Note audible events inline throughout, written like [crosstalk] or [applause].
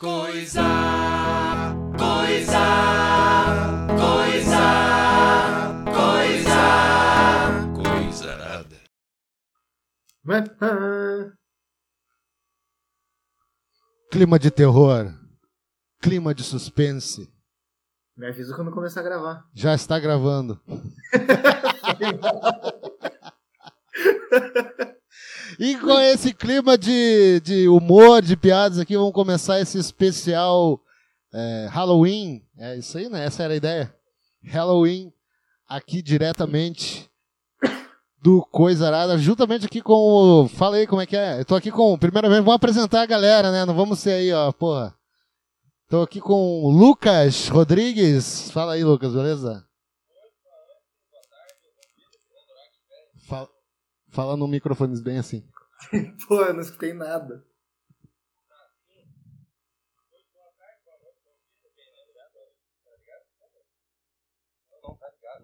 Coisa, coisa, coisa, coisa, coisa nada. Clima de terror. Clima de suspense. Me avisa quando começar a gravar. Já está gravando. [laughs] e com esse clima de, de humor, de piadas aqui, vamos começar esse especial é, Halloween. É isso aí, né? Essa era a ideia. Halloween, aqui diretamente do Coisa Arada, juntamente aqui com o. Fala aí como é que é. Eu tô aqui com. Primeiramente, vamos apresentar a galera, né? Não vamos ser aí, ó, porra. Tô aqui com o Lucas Rodrigues. Fala aí, Lucas, beleza? Fala, fala no microfone bem assim. [laughs] Pô, eu não escutei nada.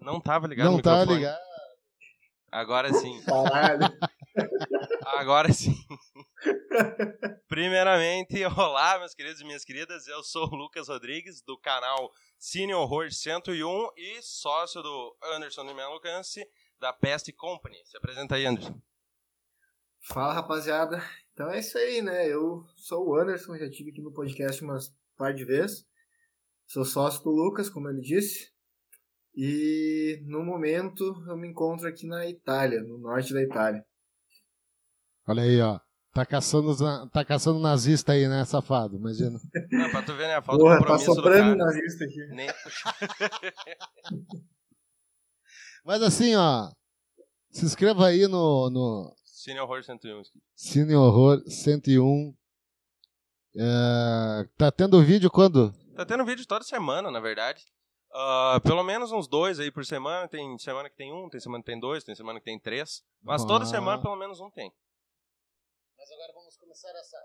Não tava ligado Não tá microfone. ligado. Agora sim. Caralho. [laughs] Agora sim. Primeiramente, olá, meus queridos e minhas queridas. Eu sou o Lucas Rodrigues, do canal Cine Horror 101 e sócio do Anderson de Melo Cance, da Pest Company. Se apresenta aí, Anderson. Fala, rapaziada. Então é isso aí, né? Eu sou o Anderson, já tive aqui no podcast umas par de vezes. Sou sócio do Lucas, como ele disse. E no momento eu me encontro aqui na Itália, no norte da Itália. Olha aí, ó. Tá caçando, tá caçando nazista aí, né, safado? Imagina. Não, pra tu ver, né? A falta Porra, tá compromisso do soprando cara. nazista aqui. Nem... [laughs] Mas assim, ó. Se inscreva aí no, no Cine Horror 101. Cine Horror 101. É, tá tendo vídeo quando? Tá tendo vídeo toda semana, na verdade. Ah, pelo menos uns dois aí por semana. Tem semana que tem um, tem semana que tem dois, tem semana que tem três. Mas toda Ah. semana pelo menos um tem. Mas agora vamos começar essa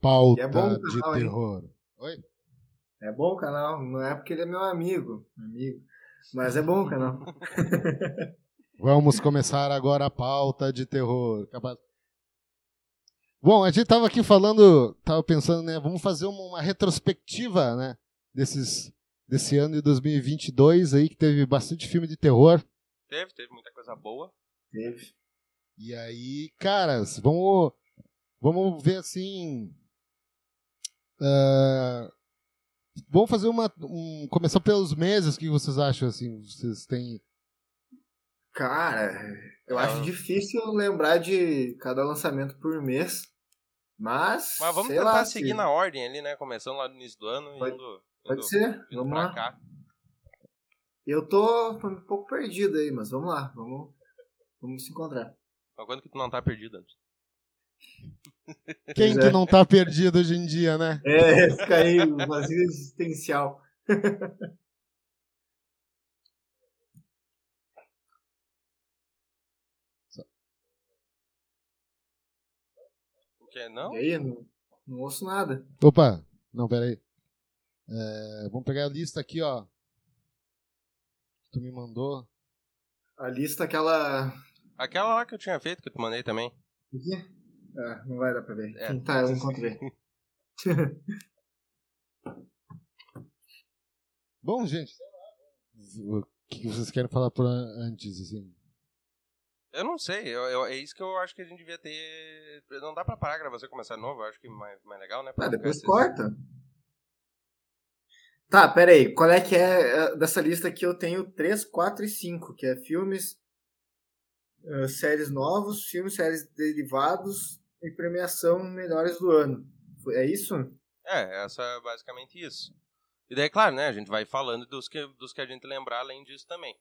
pauta é bom o de canal, hein? terror. Oi? É bom o canal, não é porque ele é meu amigo, amigo. Mas é bom o canal. [laughs] Vamos começar agora a pauta de terror. Bom, a gente tava aqui falando, tava pensando, né? Vamos fazer uma, uma retrospectiva, né? Desses, desse ano de 2022 aí, que teve bastante filme de terror. Teve, teve muita coisa boa. Teve. E aí, caras, vamos, vamos ver assim. ah, vamos fazer uma. Um, começar pelos meses, o que vocês acham? Assim, vocês têm. Cara, eu É, acho difícil lembrar de cada lançamento por mês. Mas. Mas vamos sei tentar lá, seguir se- na ordem ali, né? Começando lá no início do ano Pode- e indo, Pode indo, ser, indo vamos pra lá. cá. Eu tô um pouco perdido aí, mas vamos lá, vamos, vamos se encontrar. Mas quando que tu não tá perdido, Anderson? [laughs] Quem que é. não tá perdido hoje em dia, né? É, fica aí, o vazio existencial. [laughs] O que? Não? E aí, não, não ouço nada. Opa, não, peraí. É, vamos pegar a lista aqui, ó. Que tu me mandou. A lista, aquela. Aquela lá que eu tinha feito, que eu te mandei também. Aqui? Ah, não vai dar pra ver. É. tá, eu encontrei. [laughs] Bom, gente, o que vocês querem falar por an- antes, assim? Eu não sei, eu, eu- é isso que eu acho que a gente devia ter. Não dá pra parar a gravação e começar de novo, eu acho que mais, mais legal, né? Pra Ah, depois corta. Tá, pera aí. Qual é que é eh, dessa lista aqui? Eu tenho 3, 4 e 5, que é filmes, séries novos, filmes, séries derivados e premiação melhores do ano. É isso? É, essa é basicamente isso. E daí, claro, né? A gente vai falando dos que, dos que a gente lembrar além disso também.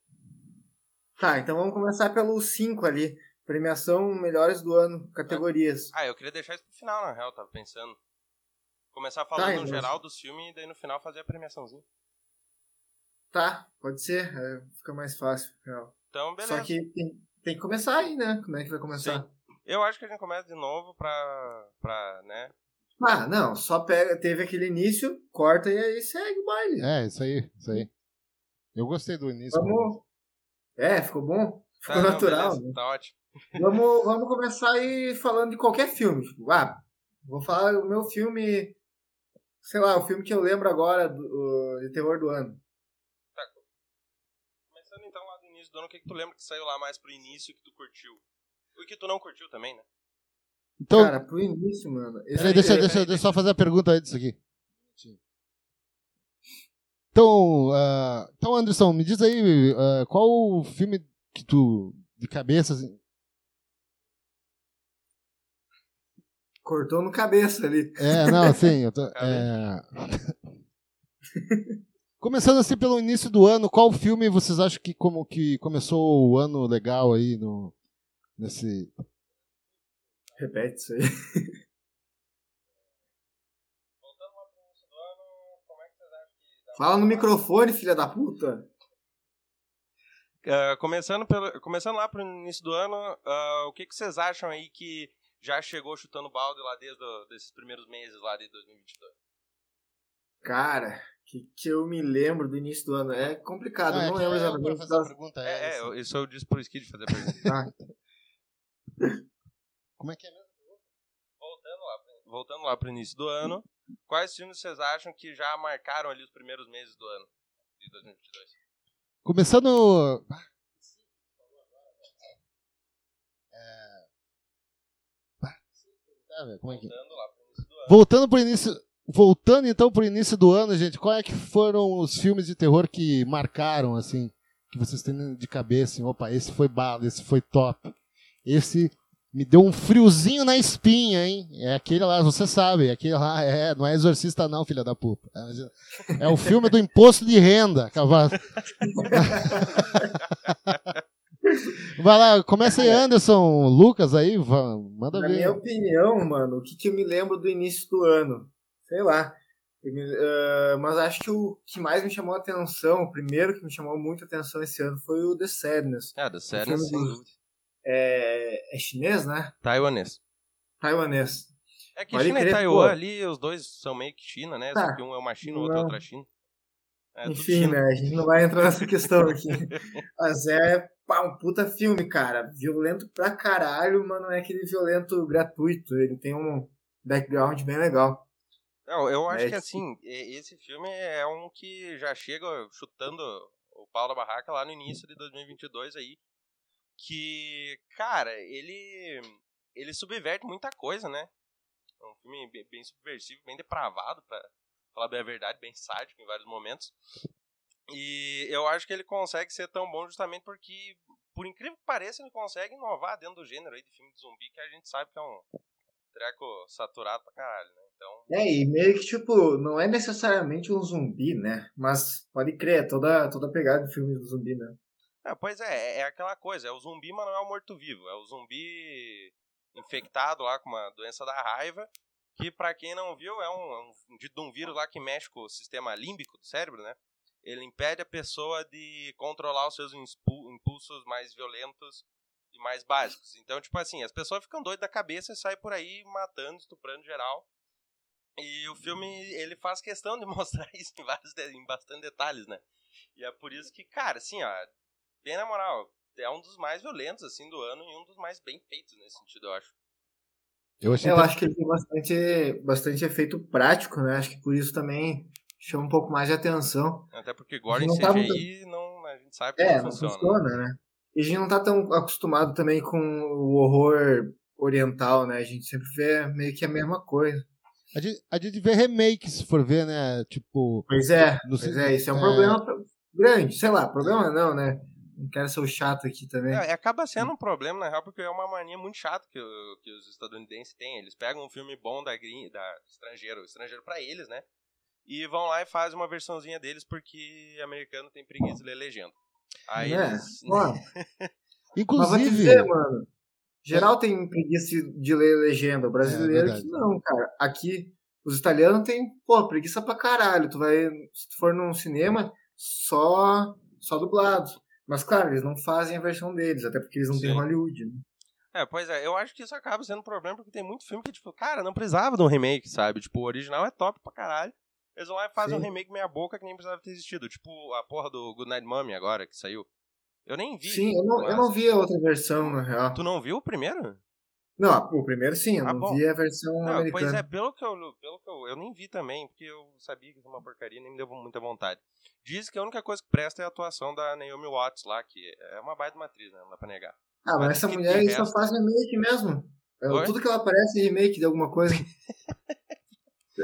Tá, então vamos começar pelo 5 ali. Premiação melhores do ano, categorias. Ah, eu queria deixar isso pro final, na real, tava pensando. Começar falando Tá, no então. geral dos filmes e daí no final fazer a premiaçãozinha. Tá, pode ser. é, fica mais fácil. real. Então, beleza. Só que tem, tem que começar aí, né? Como é que vai começar? Eu acho que a gente começa de novo pra, pra né? Ah, não, só pega, teve aquele início, corta e aí segue o baile. É, isso aí, isso aí. Eu gostei do início. Vamos. É, ficou bom? Ficou Tá, não, natural. beleza, né? Tá ótimo. Vamos, vamos começar aí falando de qualquer filme. Tipo, ah, vou falar o meu filme sei lá, o filme que eu lembro agora do, o- de terror do ano. Começando então lá do início do ano, o que, que tu lembra que saiu lá mais pro início que tu curtiu? O que tu não curtiu também, né? Então, Cara, pro início, mano. esse peraí, aí- deixa, peraí, deixa, peraí, deixa eu só fazer a pergunta antes disso aqui. Então, ah, então, Anderson, me diz aí, ah, qual o filme que tu, de cabeça, assim, Cortou no cabeça ali. É, não, sim, eu tô. é... [laughs] Começando assim pelo início do ano, qual filme vocês acham que como que começou o ano legal aí no nesse Repete isso aí. Voltando lá pro início do ano, como é que vocês acham que dá Fala no microfone, filha da puta. Ah, começando, pelo, começando lá pro início do ano, ah, o que, que vocês acham aí que já chegou chutando balde lá desde o- desses primeiros meses lá de 2022? Cara, que, que eu me lembro do início do ano. É complicado, Ah, é eu não lembro é, pra exatamente. fazer a das- pergunta É, é, essa. eu- isso eu disse pro Skid fazer a pergunta. Ah, [laughs] Como é que é mesmo? voltando, lá, pro- voltando lá pro início do ano, quais filmes vocês acham que já marcaram ali os primeiros meses do ano de 2022? Começando É... Velho, como é que- Voltando lá pro início do ano. Voltando pro início, voltando então pro início do ano, gente, qual é que foram os filmes de terror que marcaram assim, que vocês têm de cabeça, assim, opa, esse foi bala, esse foi top. Esse me deu um friozinho na espinha, hein? É aquele lá, você sabe, aquele lá é, não é exorcista não, filha da puta. É, é o filme do imposto de renda, cavalo. [laughs] Vai lá, começa aí, Anderson, Lucas aí, manda Na ver. minha opinião, mano, o que, que eu me lembro do início do ano? Sei lá. Me- ah, mas acho que o que mais me chamou a atenção, o primeiro que me chamou muito a atenção esse ano foi o The Sadness. É, sem do- dúvida. É, é chinês, né? Taiwanês. Taiwanês. É que Pode China e Taiwan pô. ali, os dois são meio que China, né? Tá. Só que um é uma China, o outro é outra China. É, Enfim, China. né? A gente não vai entrar nessa questão aqui. [laughs] Mas é pá, um puta filme, cara. Violento pra caralho, mas não é aquele violento gratuito. Ele tem um background bem legal. Não, eu acho É, que assim, esse filme é um que já chega chutando o pau da barraca lá no início de 2022 aí. Que, cara, ele ele subverte muita coisa, né? É um filme bem, bem subversivo, bem depravado, pra falar bem a verdade, bem sádico em vários momentos. E eu acho que ele consegue ser tão bom justamente porque, por incrível que pareça, ele consegue inovar dentro do gênero aí de filme de zumbi, que a gente sabe que é um treco saturado pra caralho, né? Então, É, e meio que, tipo, não é necessariamente um zumbi, né? Mas pode crer, é toda, toda a pegada de filme do zumbi, né? É, pois é, é aquela coisa, é o zumbi, mas não é o morto-vivo, é o zumbi infectado lá com uma doença da raiva, que pra quem não viu é um, é um de um vírus lá que mexe com o sistema límbico do cérebro, né? Ele impede a pessoa de controlar os seus impulsos mais violentos e mais básicos. Então, tipo assim, as pessoas ficam doidas da cabeça e saem por aí matando, estuprando geral. E o filme, ele faz questão de [laughs] mostrar isso em, vários, em bastante detalhes, né? E é por isso que, cara, assim, ó, bem na moral, é um dos mais violentos, assim, do ano e um dos mais bem feitos nesse sentido, eu acho. Eu achei Eu acho que ele tem bastante, bastante efeito prático, né? Acho que por isso também chama um pouco mais de atenção. Até porque gore em Não tá CGI, não, a gente sabe que É, não não funciona. funciona, né? E a gente não tá tão acostumado também com o horror oriental, né? A gente sempre vê meio que a mesma coisa. A gente, a gente vê remake, se for ver, né? Tipo. Pois é, No pois é, isso é um é. problema grande. Sei lá, problema não, né? Não quero ser o chato aqui também. É, acaba sendo um problema, na real, porque é uma mania muito chata que, que os estadunidenses têm. Eles pegam um filme bom da, da estrangeiro, estrangeiro pra eles, né? E vão lá e fazem uma versãozinha deles porque americano tem preguiça de ler legenda. Aí É, eles. ó, [laughs] Mas vou te Inclusive. dizer, mano. Geral tem preguiça de ler legenda. O brasileiro É, que não, cara. Aqui, os italianos têm, pô, preguiça pra caralho. Tu vai, se tu for num cinema, só, só dublado. Mas, claro, eles não fazem a versão deles, até porque eles não têm Sim. Hollywood, né? É, pois é, eu acho que isso acaba sendo um problema porque tem muito filme que, tipo, cara, não precisava de um remake, sabe? Tipo, o original é top pra caralho. Eles vão lá e fazem um Sim. remake meia boca que nem precisava ter existido. Tipo, a porra do Goodnight Mommy agora, que saiu. Eu nem vi. Sim, eu não, eu não vi a outra versão, na real. Tu não viu o primeiro? Não, o primeiro sim, eu Ah, não bom. vi a versão Não, americana. pois é, pelo que, eu, pelo que eu. Eu nem vi também, porque eu sabia que é uma porcaria e nem me deu muita vontade. Diz que a única coisa que presta é a atuação da Naomi Watts lá, que é uma baita matriz, né? Não dá pra negar. Ah, mas Mas essa mulher só faz remake mesmo. Oi? Tudo que ela aparece é remake de alguma coisa. [laughs]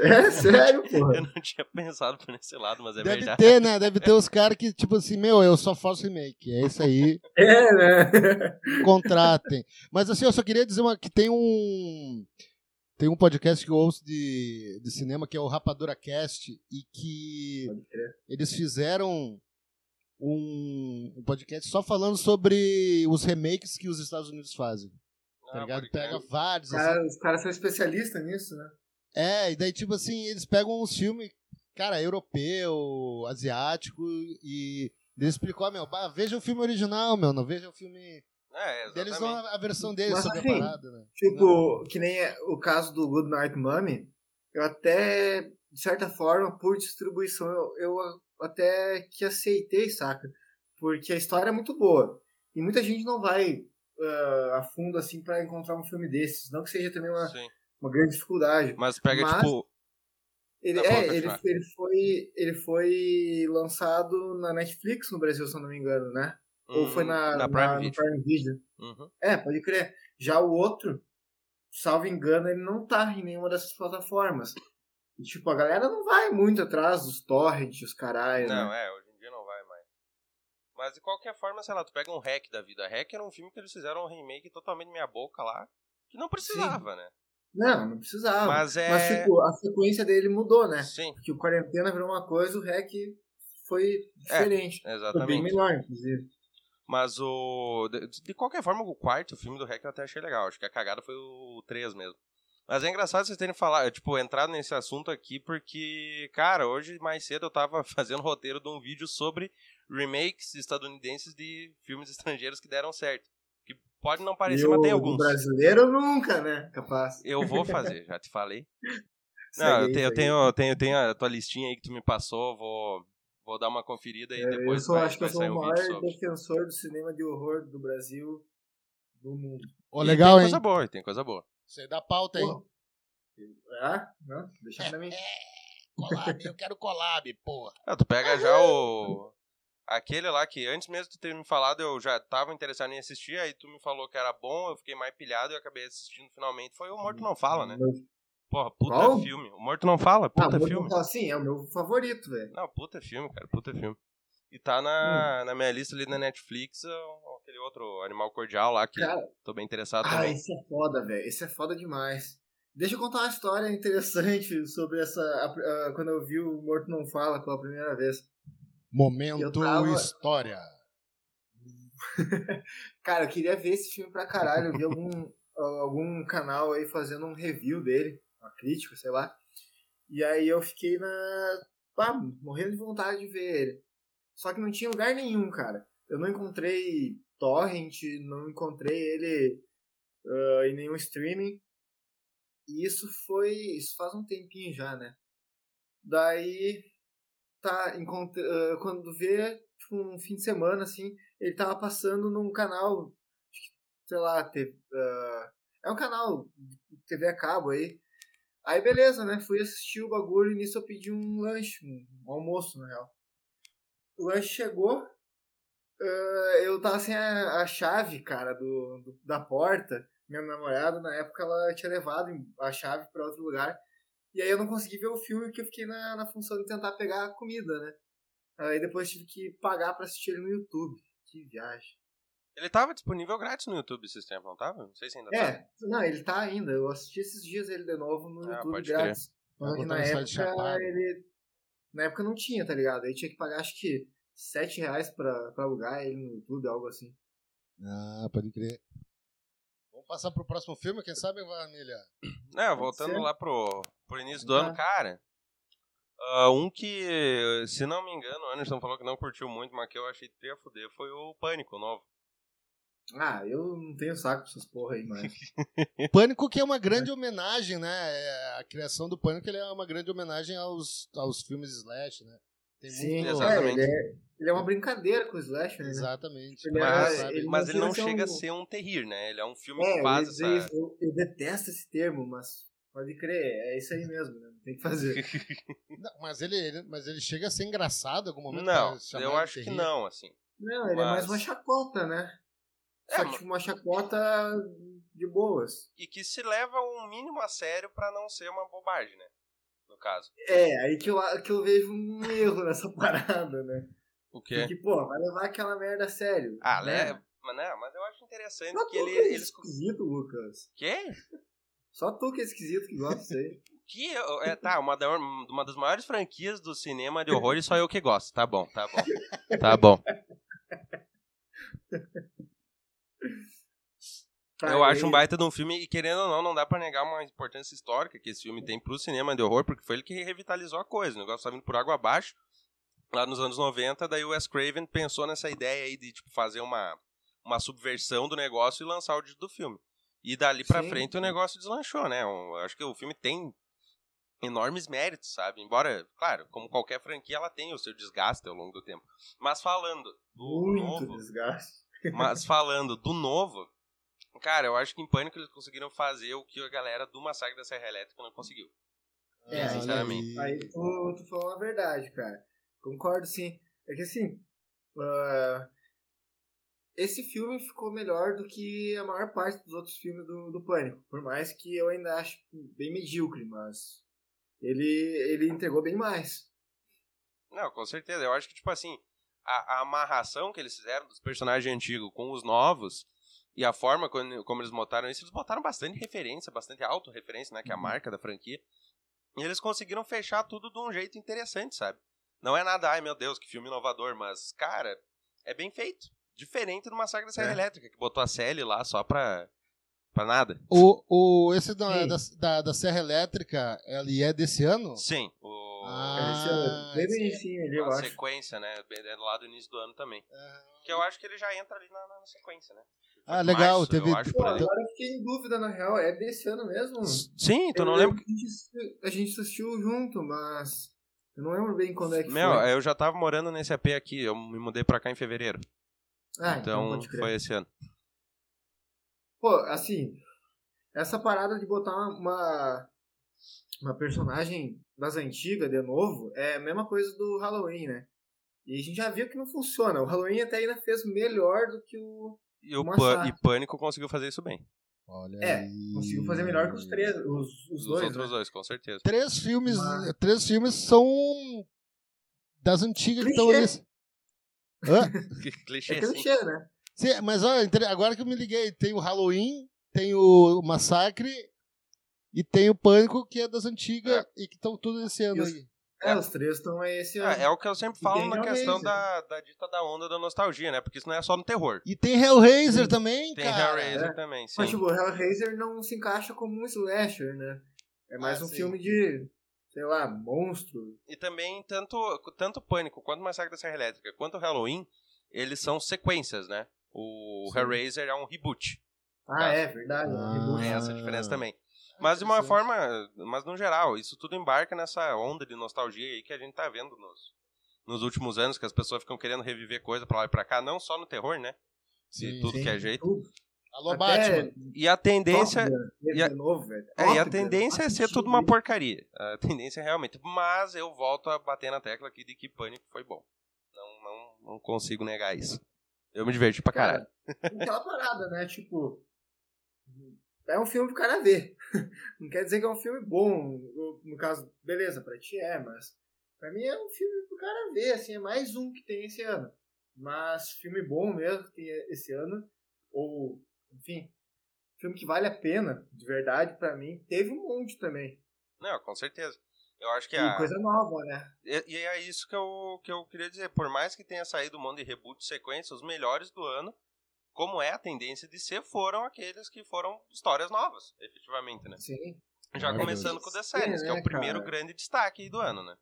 é sério, porra. Eu não tinha pensado por esse lado, mas é Deve verdade. ter, né? Deve ter os caras que, tipo assim, meu, eu só faço remake. É isso aí. [laughs] É, né? contratem. Mas assim, eu só queria dizer uma, que tem um tem um podcast que eu ouço de, de cinema que é o Rapadura Cast e que eles fizeram um, um podcast só falando sobre os remakes que os Estados Unidos fazem. Tá Ah, ligado? pode crer. Pega vários. Os assim. os caras são especialistas nisso, né? É, e daí, tipo assim, eles pegam uns filmes, cara, europeu, asiático, e eles explicam, ah, meu, bah, veja o filme original, meu, não veja o filme. É, Eles exatamente. dão a, a versão deles Mas, sobre assim, a parada, né? Tipo, que nem é o caso do Good Night Mommy, eu até, de certa forma, por distribuição, eu, eu até que aceitei, saca? Porque a história é muito boa. E muita gente não vai ah, a fundo, assim, pra encontrar um filme desses. Não que seja também uma, Sim. Uma grande dificuldade. Mas pega, Mas- tipo. Ele, Tá, é, ele, ele, foi, ele foi lançado na Netflix no Brasil, se eu não me engano, né? Ou foi hum, na, na na- Prime no Video. Prime Video. Uhum. É, pode crer. Já o outro, salvo engano, ele não tá em nenhuma dessas plataformas. E, tipo, a galera não vai muito atrás dos torrents, os caralho, Não, né? é, hoje em dia não vai mais. Mas de qualquer forma, sei lá, tu pega um hack da vida. Hack era um filme que eles fizeram um remake totalmente meia boca lá, que não precisava, né? Não, não precisava. Mas é. Mas, tipo, a sequência dele mudou, né? Sim, Porque o Quarentena virou uma coisa, o REC foi diferente. foi bem É, exatamente. melhor, inclusive. Mas o. De, de qualquer forma, o quarto filme do Hack eu até achei legal. Acho que a cagada foi o 3 mesmo. Mas é engraçado vocês terem falado, tipo, entrado nesse assunto aqui, porque, cara, hoje mais cedo eu tava [laughs] fazendo roteiro de um vídeo sobre remakes estadunidenses de filmes estrangeiros que deram certo. Pode não parecer, e mas tem alguns. brasileiro nunca, né? Capaz. Eu vou fazer, já te falei. [laughs] Não, aí, eu tenho, eu tenho, eu tenho, eu tenho a tua listinha aí que tu me passou, vou, vou dar uma conferida e É, depois eu sou, vai, acho que eu sou o maior sobre. defensor do cinema de horror do Brasil do mundo. Ô, legal, tem hein? coisa boa, tem coisa boa. Você dá pauta aí. Ah, não, deixa pra mim. [laughs] Collab, eu quero collab, porra. Ah, tu pega já o. [laughs] Aquele lá que antes mesmo de tu ter me falado, eu já tava interessado em assistir, aí tu me falou que era bom, eu fiquei mais pilhado e acabei assistindo finalmente. Foi o Morto Não Fala, né? Porra, puta Qual? filme. O Morto Não Fala, Ah, puta vou filme. falar assim, é o meu favorito, velho. Não, puta filme, cara, puta filme. E tá na, na minha lista ali na Netflix, ó, aquele outro Animal Cordial lá, que Cara, tô bem interessado ah, também. esse é foda, velho. Esse é foda demais. Deixa eu contar uma história interessante [laughs] sobre essa. a- a- quando eu vi o Morto Não Fala pela primeira vez. Momento tava- história. [laughs] Cara, eu queria ver esse filme pra caralho. Eu vi algum, [laughs] algum canal aí fazendo um review dele, uma crítica, sei lá. E aí eu fiquei na. Ah, morrendo de vontade de ver ele. Só que não tinha lugar nenhum, cara. Eu não encontrei torrent, não encontrei ele ah, em nenhum streaming. E isso foi. Isso faz um tempinho já, né? Daí. Tá, encontrei, ah, quando vê, tipo, um fim de semana, assim, ele tava passando num canal, sei lá, ah, é um canal TV a cabo aí. Aí beleza, né? Fui assistir o bagulho e nisso eu pedi um lanche, um almoço, na real. O lanche chegou, ah, eu tava sem a, a chave, cara, do, do- da porta. Minha namorada, na época, ela tinha levado a chave pra outro lugar. E aí eu não consegui ver o filme porque eu fiquei na, na função de tentar pegar a comida, né? Aí depois tive que pagar pra assistir ele no YouTube. Que viagem. Ele tava disponível grátis no YouTube esses tempos, não tava? Não sei se ainda tá. É, não, ele tá ainda. Eu assisti esses dias ele de novo no Ah, YouTube pode grátis. Mas na época ele. Na época não tinha, tá ligado? Aí tinha que pagar acho que 7 reais pra, pra alugar ele no YouTube, algo assim. Ah, pode crer. Passar pro próximo filme, quem sabe, Vanilha? É, voltando lá pro, pro início do Ah. ano, cara. ah, um que, se não me engano, o Anderson falou que não curtiu muito, mas que eu achei que ia fuder, foi o Pânico novo. Ah, eu não tenho saco pra essas porra aí, mas. [laughs] Pânico que é uma grande homenagem, né? É, A criação do Pânico ele é uma grande homenagem aos, aos filmes slash, né? Tem Sim, muito... Exatamente. É, ele, é, ele é uma brincadeira com o Slasher, né? Exatamente. Ele Mas, é- ele mas não ele não chega a ser um- ser um terrir, né? Ele é um filme É, que eu, faz essa... isso, eu, eu detesto esse termo, mas pode crer, é isso aí mesmo, né? Não tem que fazer. [laughs] Não, mas, ele, ele- mas ele chega a ser engraçado em algum momento? Não, eu acho que não, assim. Não, ele é mais Mas- uma chacota, né? É, Só que tipo, uma chacota de boas. E que se leva um mínimo a sério pra não ser uma bobagem, né? No caso. É, aí que eu, que eu vejo um erro nessa [laughs] parada, né? O quê? Porque, pô, vai levar aquela merda a sério. Ah, né? leva. Mas, não, mas eu acho interessante Só que ele, é eles. esquisito, Lucas. Quê? Só tu que é esquisito que gosta disso aí. [laughs] Que é, tá, uma, da- uma das maiores franquias do cinema de horror e só eu que gosto. Tá bom, tá bom. [laughs] Tá bom. Tá, eu acho um baita de um filme, e querendo ou não, não dá pra negar uma importância histórica que esse filme tem pro cinema de horror, porque foi ele que revitalizou a coisa. O negócio tá vindo por água abaixo. Lá nos anos 90, daí o Wes Craven pensou nessa ideia aí de tipo, fazer uma, uma subversão do negócio e lançar o dito do filme. E dali pra Sim, frente o negócio deslanchou, né? Eu acho que o filme tem enormes méritos, sabe? Embora, claro, como qualquer franquia, ela tem o seu desgaste ao longo do tempo. Mas falando do Muito novo, desgaste. mas falando do novo, cara, eu acho que em Pânico eles conseguiram fazer o que a galera do Massacre da Serra Elétrica não conseguiu. É, sinceramente. Aí tu, tu falou a verdade, cara. Concordo sim. É que assim, ah, esse filme ficou melhor do que a maior parte dos outros filmes do, do Pânico. Por mais que eu ainda acho bem medíocre, mas ele, ele entregou bem mais. Não, com certeza. Eu acho que, tipo assim, a, a amarração que eles fizeram dos personagens antigos com os novos e a forma como, como eles botaram isso, eles botaram bastante referência, bastante autorreferência, né? Que é a marca da franquia. E eles conseguiram fechar tudo de um jeito interessante, sabe? Não é nada, ai meu Deus, que filme inovador, mas, cara, é bem feito. Diferente do Massacre da Serra É. Elétrica, que botou a Sally lá só pra, pra nada. O, o, esse da, Sim. da, da, da Serra Elétrica, ele é desse ano? Sim, o, Ah, Esse é bem esse- bonitinho ali, eu a acho. sequência, né? bem- É lá do início do ano também. Ah, Que eu acho que ele já entra ali na, na sequência, né? Ah, legal, Março, teve- Eu acho, Pô, agora eu fiquei em dúvida, na real. É desse ano mesmo? Sim, tu não Eu lembra? que A gente, assistiu junto, mas eu não lembro bem quando é que Meu, foi. eu já tava morando nesse AP aqui, eu me mudei pra cá em fevereiro. Ah, então crer. foi esse ano. Pô, assim, essa parada de botar uma, uma, uma personagem das antigas de novo é a mesma coisa do Halloween, né? E a gente já viu que não funciona. O Halloween até ainda fez melhor do que o. E o e Pânico conseguiu fazer isso bem. Olha É, aí. conseguiu fazer melhor que os três, os, os Os dois. outros né? dois, com certeza. Três filmes, Mas- três filmes são das antigas que estão ali. Clichê. [laughs] Hã? Que clichê, É sim. clichê, né? Sim, mas olha, entre- agora que eu me liguei, tem o Halloween, tem o Massacre e tem o Pânico, que é das antigas e que estão tudo esse ano E os- É, os três estão aí esse ano. É, é o que eu sempre falo tem na Hellraiser. questão da, da dita da onda da nostalgia, né? Porque isso não é só no terror. E tem Hellraiser também, Tem cara. Hellraiser é. também, sim. Mas, tipo, o Hellraiser não se encaixa como um slasher, né? É mais Ah, um sim. filme de, sei lá, monstro. E também, tanto, tanto Pânico quanto Massacre da Serra Elétrica, quanto Halloween, eles são sequências, né? O Sim. Hellraiser é um reboot. Ah, Tá. é verdade. é um Ah. reboot. Tem essa diferença também. Mas de uma forma, mas no geral, isso tudo embarca nessa onda de nostalgia aí que a gente tá vendo nos, nos últimos anos, que as pessoas ficam querendo reviver coisa pra lá e pra cá, não só no terror, né? De Sim, tudo sim. que é jeito. Tudo. Alô, Até Batman. E a tendência, Top e a- novo, velho. é, e a Top tendência é ser tudo uma porcaria. A tendência é realmente. Mas eu volto a bater na tecla aqui de que Pânico foi bom. Não, não, não consigo negar isso. Eu me diverti pra caralho. Cara, aquela parada, né? Tipo, é um filme pro cara ver. [laughs] Não quer dizer que é um filme bom. No- caso, beleza, pra ti é, mas pra mim é um filme pro cara ver, assim, é mais um que tem esse ano. Mas filme bom mesmo que tem esse ano, ou, enfim, filme que vale a pena, de verdade, pra mim, teve um monte também. Não, com certeza. Eu acho que E a. coisa nova, né? E, e é isso que eu, que eu queria dizer. Por mais que tenha saído um monte de reboot sequência, os melhores do ano, como é a tendência de ser, foram aqueles que foram histórias novas, efetivamente, né? Sim. Já começando com o The Sadness, que é né, o primeiro cara? grande destaque aí do ano, né?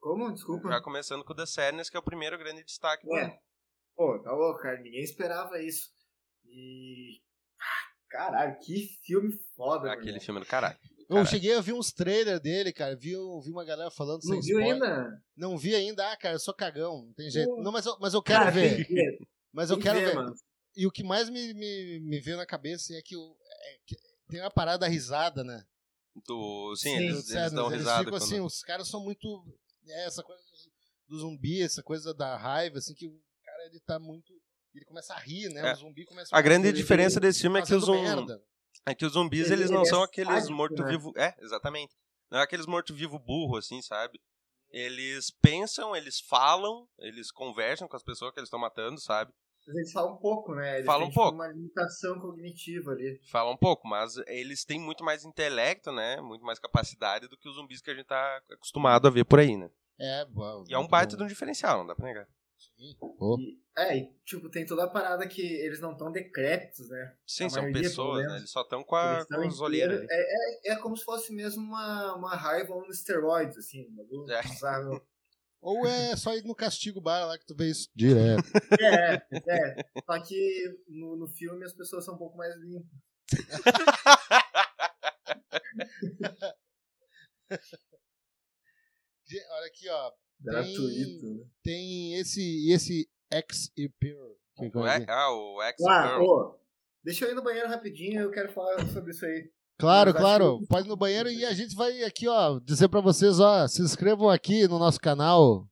Como? Desculpa. Já começando com o The Sadness, que é o primeiro grande destaque do ano. É. Pô, tá louco, cara. Ninguém esperava isso. E. Ah, Caralho, que filme foda, Aquele filme do caralho. Eu cara, cheguei a ver uns trailers dele, cara. Vi, vi uma galera falando Não sem viu spoiler. ainda? Não vi ainda. Ah, cara, eu sou cagão. Não tem jeito. Pô. Não, mas eu, mas eu quero Cara, ver. Mas eu tem quero ver. E o que mais me, me, me veio na cabeça é que, o, é que tem uma parada da risada, né? do- sim, Sim, eles, eles dão eles risada. ficam quando- assim, os caras são muito. É, essa coisa do, do zumbi, essa coisa da raiva, assim, que o cara ele tá muito. Ele começa a rir, né? É. O zumbi começa A grande Ele- diferença desse filme é que, os, fazendo zum- merda. é que os zumbis, Ele- eles não ele é são aqueles sádico, morto-vivo... É, exatamente. Não é aqueles morto-vivo burro, assim, sabe? Eles pensam, eles falam, eles conversam com as pessoas que eles estão matando, sabe? Mas eles falam um pouco, né? Eles Falam têm, um tipo, pouco. uma limitação cognitiva ali. Falam um pouco, mas eles têm muito mais intelecto, né? Muito mais capacidade do que os zumbis que a gente tá acostumado a ver por aí, né? É, bom, E é um baita bom. de um diferencial, não dá pra negar. Sim. Pô. E, é, e, tipo, tem toda a parada que eles não estão decrépitos, né? Sim, A são pessoas, né? Eles só estão com, a, com os olheiros. É, é, é como se fosse mesmo uma, uma raiva on esteroides, assim. um bagulho É. bizarro. [laughs] Ou é só ir no castigo bar lá que tu vê isso direto. [laughs] É, é. Só que no, no filme as pessoas são um pouco mais limpas. [laughs] Olha aqui, ó. Gratuito. Esse, esse X-Imperial. Que que O é E- aqui? ah, o X Ah, deixa eu ir no banheiro rapidinho, eu quero falar sobre isso aí. Claro, acho claro. que- Pode ir no banheiro e a gente vai aqui, ó, dizer pra vocês, ó, se inscrevam aqui no nosso canal,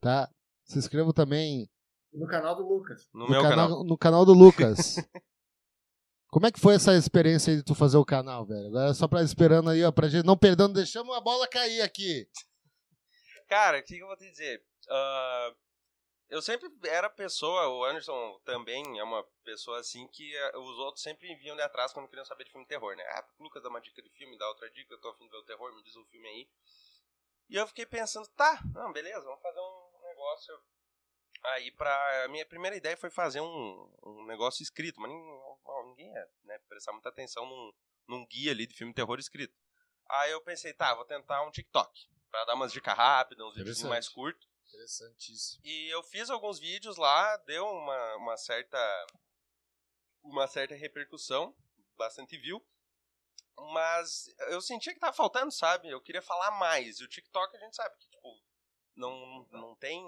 tá? Se inscrevam também No canal do Lucas. no, no, meu canal, canal. no canal do Lucas. [laughs] Como é que foi essa experiência aí de tu fazer o canal, velho? Agora só pra esperando aí, ó, pra gente não perdendo, deixamos a bola cair aqui. Cara, o que, que eu vou te dizer? Ah, eu sempre era pessoa, o Anderson também é uma pessoa assim que eh, os outros sempre vinham de atrás quando queriam saber de filme de terror, né? Ah, o Lucas dá uma dica de filme, dá outra dica, eu tô afim de ver o terror, me diz o filme aí. E eu fiquei pensando, tá, não, beleza, vamos fazer um negócio aí pra... A minha primeira ideia foi fazer um, um negócio escrito, mas ninguém, ninguém ia né, prestar muita atenção num, num guia ali de filme de terror escrito. Aí eu pensei, tá, vou tentar um TikTok, pra dar umas dicas rápidas, uns vídeos mais curtos. Interessantíssimo. E eu fiz alguns vídeos lá, deu uma, uma certa uma certa repercussão, bastante view. Mas eu sentia que tava faltando, sabe? Eu queria falar mais. E o TikTok a gente sabe que tipo não não tem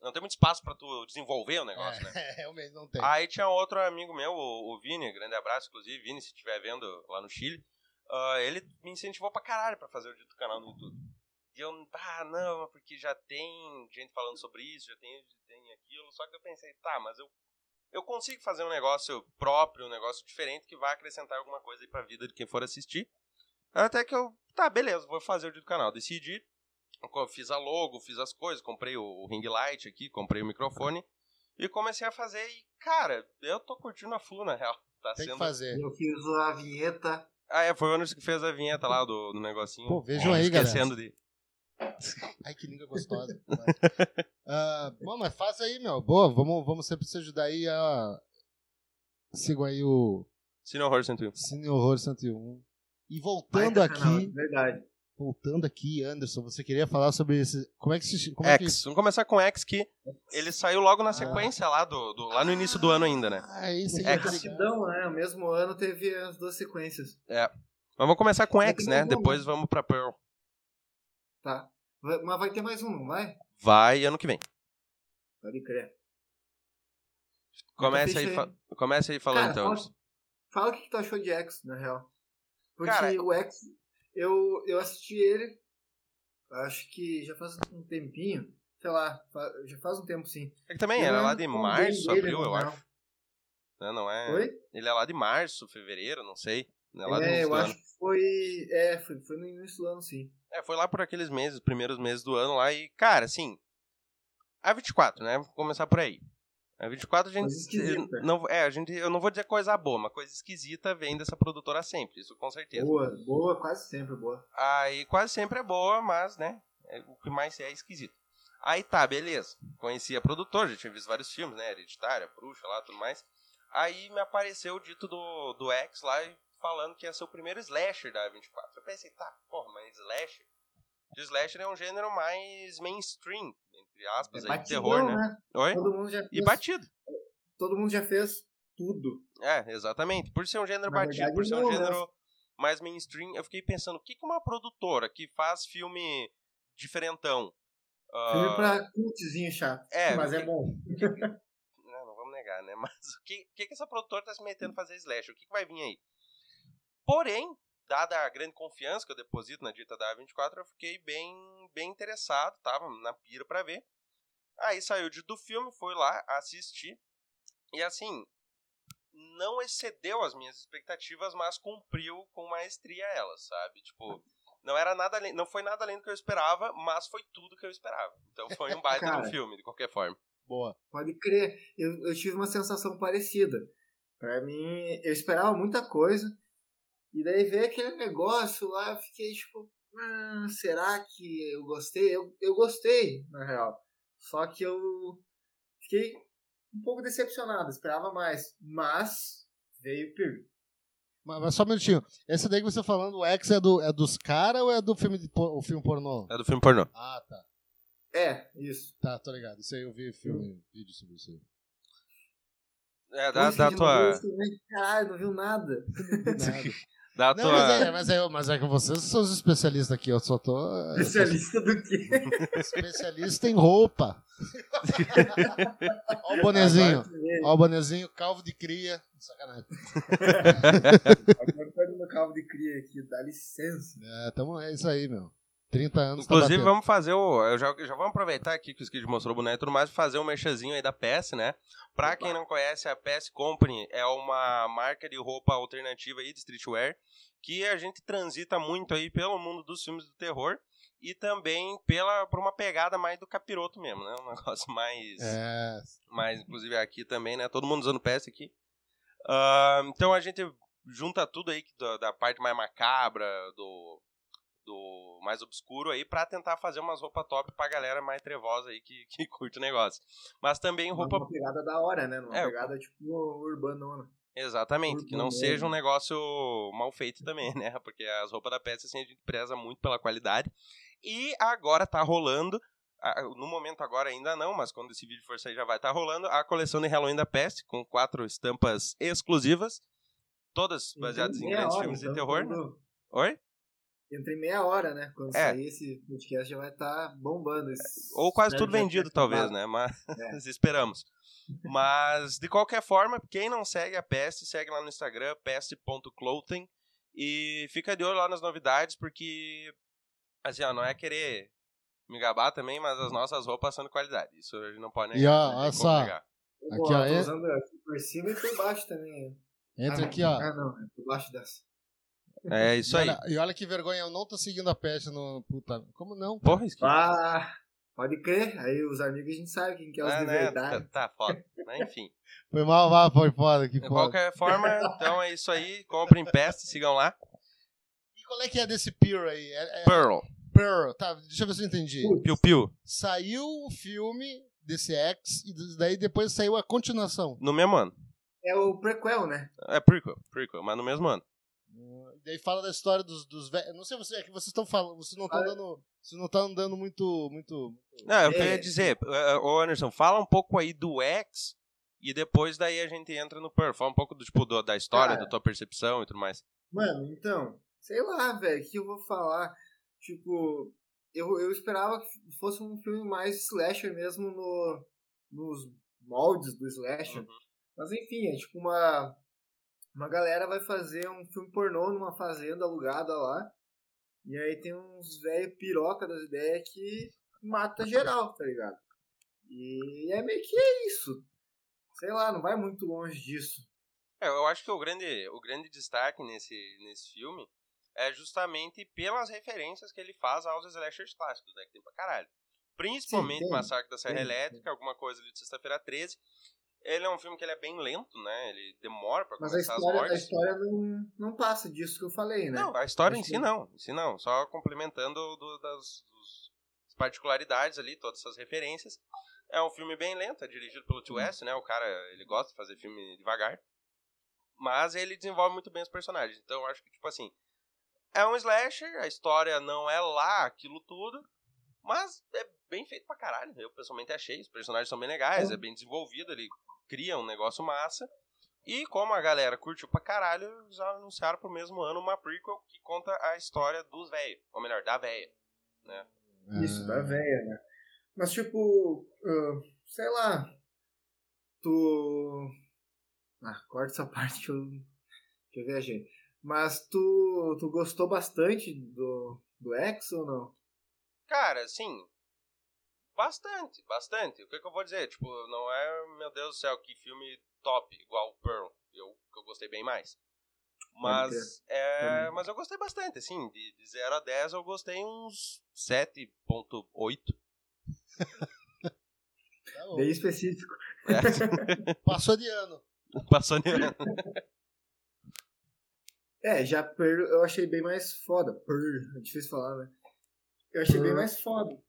não tem muito espaço pra tu desenvolver o negócio, né? É, [laughs] realmente não tem. Aí tinha outro amigo meu, o, o Vini, grande abraço, inclusive, Vini, se estiver vendo lá no Chile, ah, ele me incentivou pra caralho pra fazer o dito canal no YouTube. E eu, ah, não, porque já tem gente falando sobre isso, já tem, já tem aquilo, só que eu pensei, tá, mas eu, eu consigo fazer um negócio próprio, um negócio diferente que vai acrescentar alguma coisa aí pra vida de quem for assistir. Até que eu, tá, beleza, vou fazer o dito canal. Decidi, eu fiz a logo, fiz as coisas, comprei o, o ring light aqui, comprei o microfone. E comecei a fazer e, cara, eu tô curtindo a full, na real. [laughs] Tá Tem sendo... que fazer. Eu fiz a vinheta. Ah, é, foi o Anderson que fez a vinheta lá do, do negocinho. Pô, vejam aí, galera. Esquecendo de... [laughs] Ai, que língua gostosa. Ah, bom, mas faz aí, meu. Boa, vamos, vamos sempre se ajudar aí a. Sigam aí o Cine Horror 101. Cine Horror 101. E voltando Baita canal, aqui, Verdade. voltando aqui, Anderson, você queria falar sobre esse. Como é que se. Como é que... X. Vamos começar com X, que ele saiu logo na sequência lá, do, do- lá no início do ano ainda, né? Ah, esse tá ligado. rapidão, né? O mesmo ano teve as duas sequências. Mas vamos começar com X, né? Depois vamos pra Pearl. Tá. Mas vai ter mais um, não vai? Vai ano que vem. Pode crer. Então, aí, fa comece aí falando Cara, então. fala, fala o que tu achou de X, na real. Porque Cara, o X, eu, eu assisti ele, acho que já faz um tempinho, sei lá, já faz um tempo sim. É que também Eu era não lá de março, dele, abril, eu não. acho. Não, não é. Oi? Ele é lá de março, fevereiro, não sei. É lá É, eu acho que foi, é, foi, foi no início do ano, sim. É, foi lá por aqueles meses, primeiros meses do ano lá e, cara, assim, a 24, né? Vou começar por aí. A 24 a gente Coisa esquisita. não é, a gente eu não vou dizer coisa boa, mas coisa esquisita vem dessa produtora sempre, isso com certeza. Boa, boa, quase sempre boa. Aí quase sempre é boa, mas, né, é, o que mais é esquisito. Aí tá, beleza. Conheci a produtora, já tinha visto vários filmes, né, Hereditária, Bruxa lá, tudo mais. Aí me apareceu o dito do, do X lá e falando que ia ser o primeiro slasher da 24. Eu pensei, tá, porra, mas slasher? O slasher é um gênero mais mainstream, entre aspas, É aí, batidão, terror, né? né? Oi? Todo mundo já fez, E batido. todo mundo já fez tudo. É, exatamente. Por ser um gênero Na batido, verdade, por ser um né? gênero mais mainstream, eu fiquei pensando, o que que uma produtora que faz filme diferentão... Filme ah, pra cultzinho chato. É, mas é bom. [laughs] Não, não vamos negar, né? Mas o que, que, que essa produtora tá se metendo a fazer slash? O que, que vai vir aí? Porém, dada a grande confiança que eu deposito na dita da A24, eu fiquei bem, bem interessado, tava na pira pra ver. Aí saiu dito do filme, fui lá assistir. E assim, não excedeu as minhas expectativas, mas cumpriu com maestria elas, sabe? Tipo, não era nada além, não foi nada além do que eu esperava, mas foi tudo que eu esperava. Então foi um baita [laughs] Cara. do filme, de qualquer forma. Boa. Pode crer. Eu, eu tive uma sensação parecida. Pra mim, eu esperava muita coisa. E daí veio aquele negócio lá, eu fiquei tipo, "Ah, será que eu gostei? Eu, eu gostei, na real. Só que eu fiquei um pouco decepcionado, esperava mais. Mas veio Pir. Mas, mas só um minutinho. Esse daí que você tá falando, o X é, do, é dos caras ou é do filme, de, o filme pornô? É do filme pornô. Ah, tá. É, isso. Tá, tô ligado. Isso aí eu vi filme, vídeo sobre isso aí. É, da, Esse da tua. Caralho, não viu nada. Nada. Da Não, tua. mas é, mas, é, mas é que vocês são os especialistas aqui, eu só tô Especialista do quê? especialista em roupa. [laughs] Ó o bonezinho. Ó o bonezinho, calvo de cria. Sacanagem. Agora tá no calvo de cria aqui, dá licença. É, tamo, é isso aí, meu. 30 anos tá Inclusive, batendo. vamos fazer o. Eu já, já vamos aproveitar aqui que o Skid mostrou o boneco e tudo mais, fazer um merchanzinho aí da PS, né? Pra quem não conhece, a PS Company é uma marca de roupa alternativa aí de streetwear que a gente transita muito aí pelo mundo dos filmes do terror e também pela, por uma pegada mais do capiroto mesmo, né? Um [laughs] negócio mais. É, mas inclusive aqui também, né? Todo mundo usando PS aqui. Ah, então a gente junta tudo aí da, da parte mais macabra, do, do mais obscuro aí, pra tentar fazer umas roupas top pra galera mais trevosa aí que, [laughs] que curte o negócio. Mas também roupa. Uma pegada da hora, né? Uma É, pegada tipo urbanona. Exatamente, que não seja um negócio mal feito também, né? [laughs] Porque as roupas da peça assim, a gente preza muito pela qualidade. E agora tá rolando, no momento agora ainda não, mas quando esse vídeo for sair já vai estar rolando, a coleção de Halloween da Peste, com quatro estampas exclusivas, todas baseadas em Meia grandes hora, filmes de então, terror. né? Oi? Entre meia hora, né? Quando É. sair esse podcast já vai estar bombando. esse- Ou quase espero tudo vendido, talvez, né? Mas É. [laughs] esperamos. Mas, de qualquer forma, quem não segue a Peste, segue lá no Instagram, peste.clothing. E fica de olho lá nas novidades, porque, assim, ó, não é querer me gabar também, mas as nossas roupas são de qualidade. Isso a gente não pode negar. E, ó, olha só. Aqui, tô ó, é- usando aqui por cima e por baixo também. entra Ah, aqui, ó. Ah, não, é por baixo dessa. É isso e, aí. olha, e olha que vergonha, eu não tô seguindo a peste no. Puta, como não? Porra, isso que... Ah, pode crer. Aí os amigos a gente sabe quem que é os Ah, de né? verdade. Tá, tá foda. Mas, enfim. Foi mal, vá, foi foda, que De foda. qualquer forma, então é isso aí. Comprem Peste, sigam lá. E qual é que é desse Pearl aí? É, é Pearl. Pearl, tá, deixa eu ver se eu entendi. Piu Piu. Saiu o filme desse X e daí depois saiu a continuação. No mesmo ano. É o prequel, né? É prequel, prequel, mas no mesmo ano. E daí fala da história dos, dos velhos. Não sei você, é que vocês estão falando, vocês não estão dando. Vocês não estão dando muito. muito... Não, é eu É. ia dizer. eh, Ô Anderson, fala um pouco aí do X e depois daí a gente entra no Pearl. Fala um pouco do, tipo, do- da história, Cara. da tua percepção e tudo mais. Mano, então, sei lá, velho, o que eu vou falar? Tipo, eu, eu esperava que fosse um filme mais slasher mesmo no, nos moldes do slasher. Uhum. Mas enfim, é tipo uma. Uma galera vai fazer um filme pornô numa fazenda alugada lá. E aí tem uns velho piroca das ideias que mata geral, tá ligado? E é meio que é isso. Sei lá, não vai muito longe disso. É, eu acho que o grande, o grande destaque nesse, nesse filme é justamente pelas referências que ele faz aos slashers clássicos, né? Que tem pra caralho. Principalmente tem. Massacre da Serra Tem, Elétrica, alguma coisa ali de Sexta-feira 13. Ele é um filme que ele é bem lento, né? Ele demora pra Mas a começar as história, a mortes. história não, não passa disso que eu falei, né? Não, a história em Acho si que- não. Em si não. Só complementando do- das particularidades ali, todas essas referências. É um filme bem lento, é dirigido pelo T. West, né? O cara, ele gosta de fazer filme devagar. Mas ele desenvolve muito bem os personagens. Então eu acho que, tipo assim, é um slasher, a história não é lá aquilo tudo, mas é bem feito pra caralho. Eu pessoalmente achei, os personagens são bem legais, é bem desenvolvido, ele cria um negócio massa. E como a galera curtiu pra caralho, já anunciaram pro mesmo ano uma prequel que conta a história dos velhos. Ou melhor, da velha. Né? Isso, Ah, da véia, né? Mas, tipo, ah, sei lá, tu... Ah, corta essa [laughs] parte que eu, que eu viajei. Mas tu, tu gostou bastante do, do X ou não? Cara, assim. Bastante, bastante. O que, que eu vou dizer? Tipo, não é, meu Deus do céu, que filme top, igual Pearl. Eu, que eu gostei bem mais. Mas, é, mas eu gostei bastante, assim. De, de 0 a 10 eu gostei uns 7.8. tá. Bem específico. É, [laughs] Passou de ano. passou de [laughs] É, já per, eu achei bem mais foda. Per, é difícil falar, né? Eu achei bem mais foda.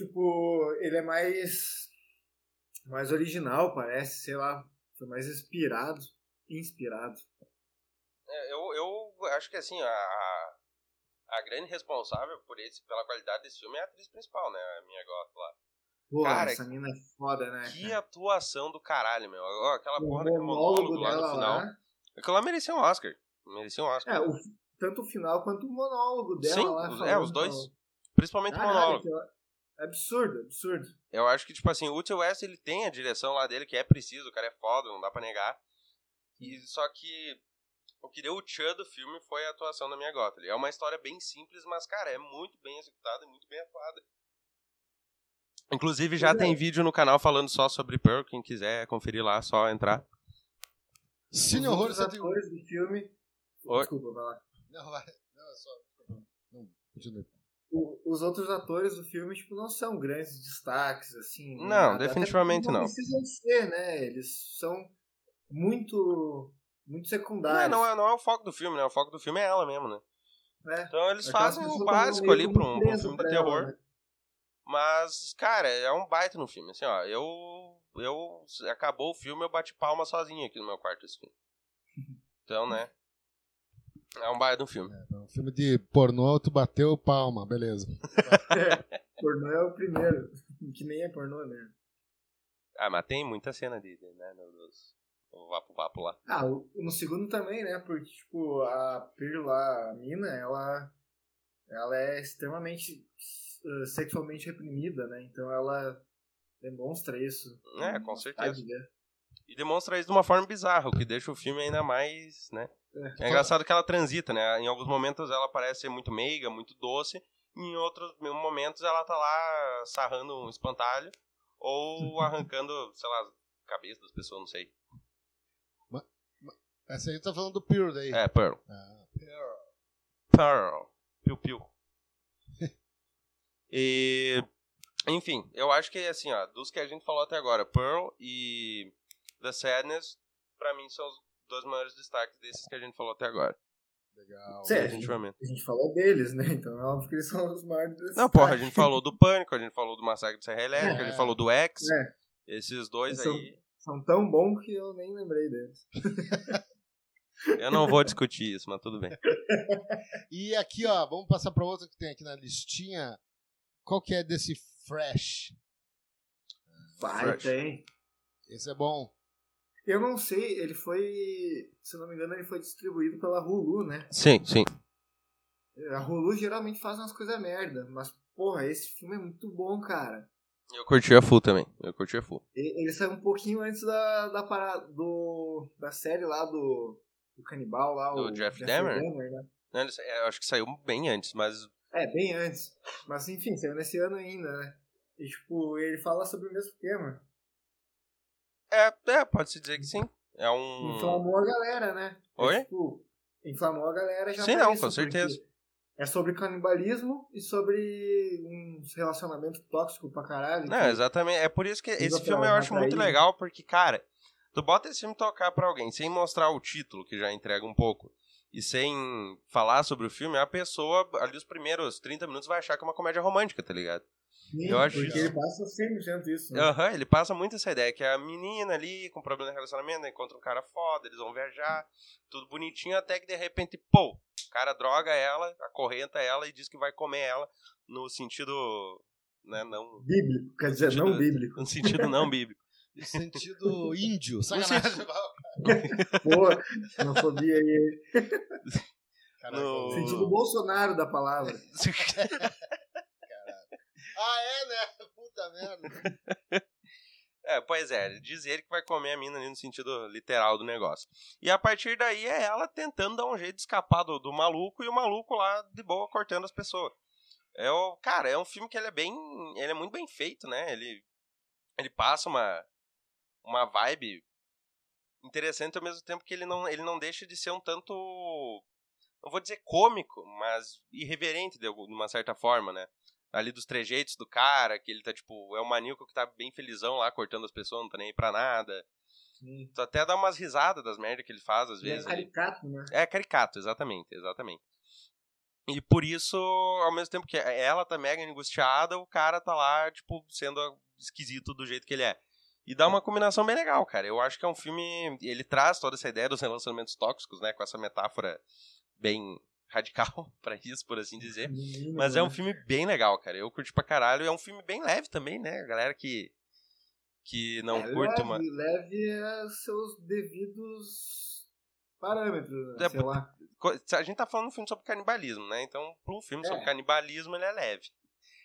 Tipo, ele é mais. Mais original, parece, sei lá. Foi mais inspirado. Inspirado. É, eu, eu acho que assim, a, a grande responsável por esse, pela qualidade desse filme é a atriz principal, né? A minha gosta lá. Pô, Cara, essa mina é foda, né? Que atuação do caralho, meu. Aquela O porra daquele monólogo lá no final. lá. Aquilo lá merecia um Oscar. Merecia um Oscar. É, o, tanto o final quanto o monólogo dela Sim, lá. falando, é, os dois. Principalmente o monólogo. aquilo é Absurdo, absurdo. Eu acho que, tipo assim, o Utah West, ele tem a direção lá dele, que é preciso, o cara é foda, não dá pra negar. E só que o que deu o tchan do filme foi a atuação da minha gota. É uma história bem simples, mas, cara, é muito bem executada e muito bem atuada. Inclusive, já é. tem vídeo no canal falando só sobre Pearl, quem quiser conferir lá, só entrar. Cine Os Horror outros 101. atores do filme. Oi? Desculpa, vai lá. Não, vai. Não, é só. Não, continue. O- os outros atores do filme, tipo, não são grandes destaques, assim. Não, nada. Definitivamente porque não. precisam ser, né? Eles são muito. Muito Não, secundários. não, é, não é o foco do filme, né? O foco do filme é ela mesmo, né? né? Então eles fazem o básico ali pra um, pra um filme de pra ela, terror. né? Mas, cara, é um baita no filme. Assim, ó, eu. Eu. Acabou o filme, eu bati palma sozinho aqui no meu quarto esse [laughs] filme. Então, né? É um baita no filme. É um filme de pornô, tu bateu palma, beleza. Pornô é o primeiro. [laughs] Que nem é pornô, né? Ah, mas tem muita cena de, de, né? no- Dos, o vapo vapo lá. Ah, no segundo também, né? Porque, tipo, a Pearl lá, a mina, ela, ela é extremamente eh, sexualmente reprimida, né? Então ela demonstra isso. É, com certeza. de ver. E demonstra isso de uma forma bizarra, o que deixa o filme ainda mais, né? É. Engraçado que ela transita, né? Em alguns momentos ela parece ser muito meiga, muito doce. Em outros momentos ela tá lá sarrando um espantalho. Ou [laughs] arrancando, sei lá, a cabeça das pessoas, não sei. Essa aí tá falando do Pure daí. É, Pearl. Ah, Pure. Pearl. Piu Piu. [laughs] e. Enfim, eu acho que assim, ó, dos que a gente falou até agora, Pearl e The Sadness, pra mim são os dois maiores destaques desses que a gente falou até agora. Legal. Sério? Definitivamente. A gente falou deles, né? Então é óbvio que eles são os maiores destaques. Não, porra, a gente falou do Pânico, a gente falou do Massacre de Serra Elétrica, a gente É. falou do X. É. Esses dois São- aí, São tão bons que eu nem lembrei deles. [laughs] eu não vou discutir isso, mas tudo bem. [laughs] E aqui, ó, vamos passar pra outra que tem aqui na listinha. Qual que é desse Fresh? Vai, Fresh. tem. Esse é bom. Eu não sei, ele foi. Se não me engano, ele foi distribuído pela Hulu, né? Sim, sim. A Hulu geralmente faz umas coisas merda, mas, porra, esse filme é muito bom, cara. Eu curti a full também. Eu curti a full. E- Ele saiu um pouquinho antes da, da parada do, da série lá do, do canibal lá, Do o Jeff Dahmer? né? Não, ele Eu acho que saiu bem antes, mas É, bem antes. Mas enfim, saiu nesse ano ainda, né? E tipo, ele fala sobre o mesmo tema. É, é, pode-se dizer que sim. É um. Inflamou a galera, né? É, Oi? tipo, inflamou a galera já Sim, não, isso, com certeza. É sobre canibalismo e sobre um relacionamento tóxico pra caralho. Não, exatamente. É por isso que esse filme eu acho muito legal, porque, cara, tu bota esse filme tocar pra alguém sem mostrar o título, que já entrega um pouco, e sem falar sobre o filme, a pessoa, ali os primeiros 30 minutos, vai achar que é uma comédia romântica, tá ligado? Sim, eu acho porque isso. ele passa 100% isso. Né? Aham, ele passa muito essa ideia, que é a menina ali, com problema de relacionamento, encontra um cara foda, eles vão viajar, tudo bonitinho, até que de repente, pô, o cara droga ela, acorrenta ela e diz que vai comer ela, no sentido, né, não... Bíblico, quer dizer, sentido- não bíblico. No sentido não [laughs] bíblico. No sentido índio. No Sacanagem. sentido- [laughs] Boa, xenofobia aí. Caraca, No- Sentido Bolsonaro da palavra. [laughs] Ah, é, né? [laughs] Puta merda. [laughs] É, pois é, diz ele que vai comer a mina ali no sentido literal do negócio. E a partir daí é ela tentando dar um jeito de escapar do, do maluco e o maluco lá de boa cortando as pessoas. É o, cara, é um filme que ele é bem, ele é muito bem feito, né? Ele ele passa uma uma vibe interessante ao mesmo tempo que ele não ele não deixa de ser um tanto não vou dizer cômico, mas irreverente de de uma certa forma, né? Ali dos trejeitos do cara, que ele tá, tipo, é um maníaco que tá bem felizão lá, cortando as pessoas, não tá nem aí pra nada. Hum. Tu até dá umas risadas das merdas que ele faz, às E é vezes. ali. caricato, né? É caricato, exatamente, exatamente. E por isso, ao mesmo tempo que ela tá mega angustiada, o cara tá lá, tipo, sendo esquisito do jeito que ele é. E dá uma combinação bem legal, cara. Eu acho que é um filme. Ele traz toda essa ideia dos relacionamentos tóxicos, né? Com essa metáfora bem radical [laughs] pra isso, por assim dizer. Menino, Mas é um né? filme bem legal, cara. Eu curti pra caralho. É um filme bem leve também, né? A galera que. Que não É, curte leve, uma. leve a seus devidos parâmetros, né? É, sei lá. A gente tá falando um filme sobre canibalismo, né? Então, pra um filme É. sobre canibalismo, ele é leve.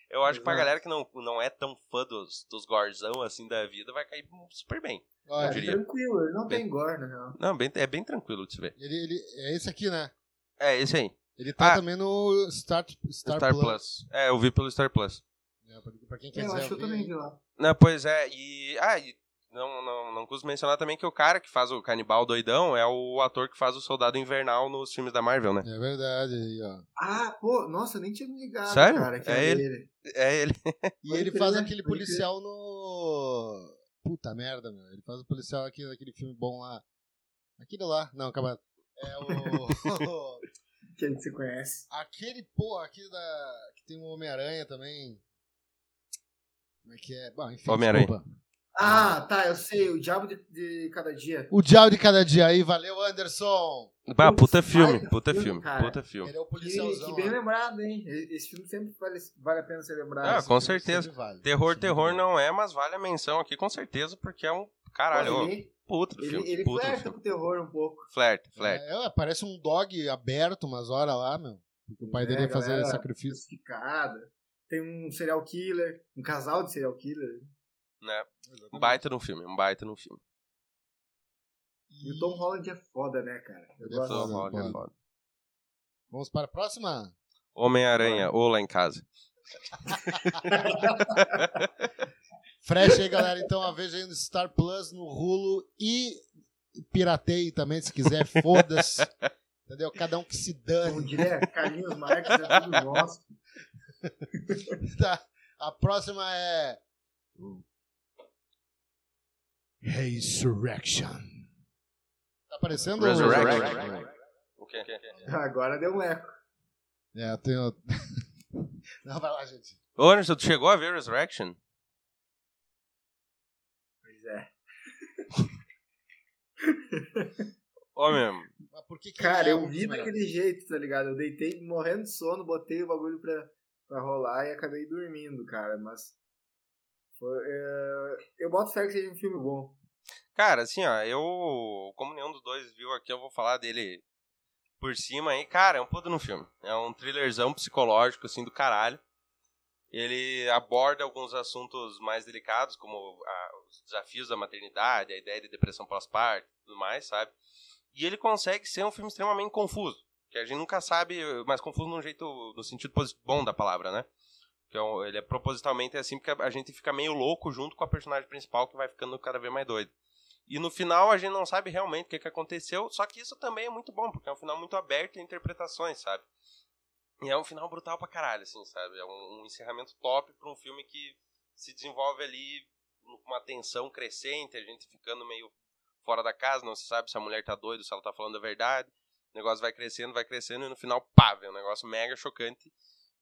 Eu acho que pra galera que não, não é tão fã dos, dos gorzão assim da vida, vai cair super bem. Olha, É diria. tranquilo, ele não Bem- tem gore, na real. Não, bem, é bem tranquilo de se ver. ele, ele, é esse aqui, né? É, esse aí. Ele tá Ah. também no Star, Star, Star, Plus. Plus. É, eu vi pelo Star Plus. É, pra, quem quer Eu acho que eu também vi lá. Não, pois é, e. Ah, e não, não, não custa mencionar também que o cara que faz o canibal doidão é o ator que faz o soldado invernal nos filmes da Marvel, né? É verdade, aí, ó. Ah, pô, nossa, eu nem tinha me ligado, Sério? cara. que É era ele. É ele. [laughs] E ele faz né? aquele policial no. Puta merda, meu. Ele faz o policial aqui naquele filme bom lá. Aquele lá. Não, calma. É o. [laughs] Que você conhece. aquele, pô, aquele da. Que tem o Homem-Aranha também. Como é que é? Bom, enfim. Homem-Aranha. desculpa. Ah, tá, eu sei, o Diabo de, de Cada Dia. O Diabo de Cada Dia aí, valeu, Anderson. Bah, Putz, puta filme, puta filme, cara. puta filme. Ele é o Que, policialzão. que bem ó. lembrado, hein? Esse filme sempre vale, vale a pena ser lembrado. Ah, com filme. certeza. Vale. Terror, terror vale. não é, mas vale a menção aqui com certeza, porque é um caralho, ele, puta do ele, filme, ele puta flerta filme. com o terror um pouco. Flerte. É, é, parece um dog aberto umas horas lá, meu. Porque o pai É, dele ia fazer galera sacrifício. Tem um serial killer, um casal de serial killer. Né? Um baita no filme, um baita no filme. E o Tom Holland é foda, né, cara? Eu é gosto Tom Holland é foda. foda. Vamos para a próxima? Homem-Aranha, ou lá em casa. [laughs] [laughs] Fresh aí, galera. Então, a veja aí no Star Plus, no Hulu e pirateie também, se quiser. Foda-se. Entendeu? Cada um que se Como dane. diria Carlinhos Marques, é tudo nosso. [laughs] Tá. A próxima é. Resurrection. Tá aparecendo? Resurrection. O quê? Agora deu um eco. É, eu tenho. [laughs] Não, vai lá, gente. Ô, Anderson, tu chegou a ver Resurrection? Pois é. Ô, mesmo. Que que Cara, é eu vi daquele jeito, tá ligado? Eu deitei morrendo de sono, botei o bagulho pra, pra rolar e acabei dormindo, cara. Mas. Foi, é, eu boto fé que seja um filme bom. Cara, assim, ó, eu, como nenhum dos dois viu aqui, eu vou falar dele por cima aí. Cara, é um puto no filme. É um thrillerzão psicológico, assim, do caralho. Ele aborda alguns assuntos mais delicados, como a- os desafios da maternidade, a ideia de depressão pós-parto e tudo mais, sabe? E ele consegue ser um filme extremamente confuso. Que a gente nunca sabe, mas confuso no jeito, no sentido bom da palavra, né? Um- ele é propositalmente assim, porque a gente fica meio louco junto com a personagem principal, que vai ficando cada vez mais doido. E no final a gente não sabe realmente o que, que aconteceu, só que isso também é muito bom, porque é um final muito aberto a interpretações, sabe? E é um final brutal pra caralho, assim, sabe? É um, um encerramento top pra um filme que se desenvolve ali com uma tensão crescente, a gente ficando meio fora da casa, não se sabe se a mulher tá doida, se ela tá falando a verdade. O negócio vai crescendo, vai crescendo e no final, pá, vem um negócio mega chocante.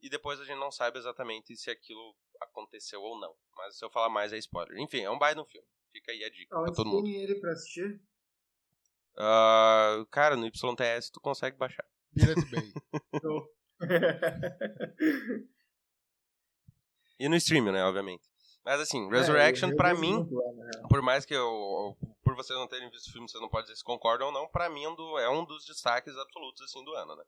E depois a gente não sabe exatamente se aquilo aconteceu ou não. Mas se eu falar mais é spoiler. Enfim, é um baita no filme. Fica aí a dica pra Onde todo mundo. tem ele pra assistir? Ah, cara, no YTS tu consegue baixar. Pirate Bay. [laughs] [laughs] E no stream, né, obviamente. Mas assim, Resurrection, É, pra mim, por mais que eu. Por por vocês não terem visto o filme, vocês não podem dizer se concordam ou não. Pra mim, é um é um dos destaques absolutos, assim, do ano, né?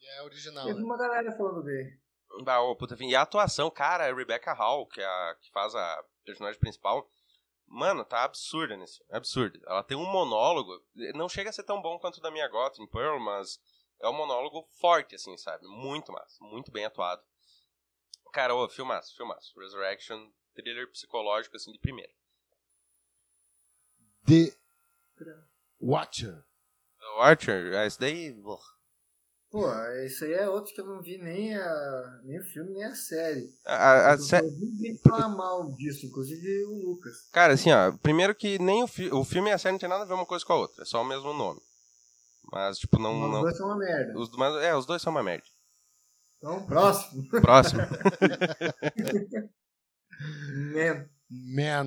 É original, vi né? uma galera falando dele. Ah, ô, puta, enfim, e a atuação, cara, a Rebecca Hall, que, é a, que faz a personagem principal, mano, tá absurda nesse filme, absurda. Ela tem um monólogo, não chega a ser tão bom quanto o da minha Gotham Pearl, mas é um monólogo forte, assim, sabe? Muito massa, muito bem atuado. Cara, ô, filmaço, filmaço. Resurrection, thriller psicológico, assim, de primeira. The Watcher. O Archer, esse daí... ugh. Pô, isso aí é outro que eu não vi nem, a, nem o filme, nem a série. A, a- eu sé- falar mal disso, inclusive o Lucas. Cara, assim, ó, primeiro que nem o, fi o filme e a série não tem nada a ver uma coisa com a outra, é só o mesmo nome. Mas, tipo, não... Os não dois são uma merda. os, mas, é, os dois são uma merda. Então, próximo. [laughs] Próximo. Man. Man.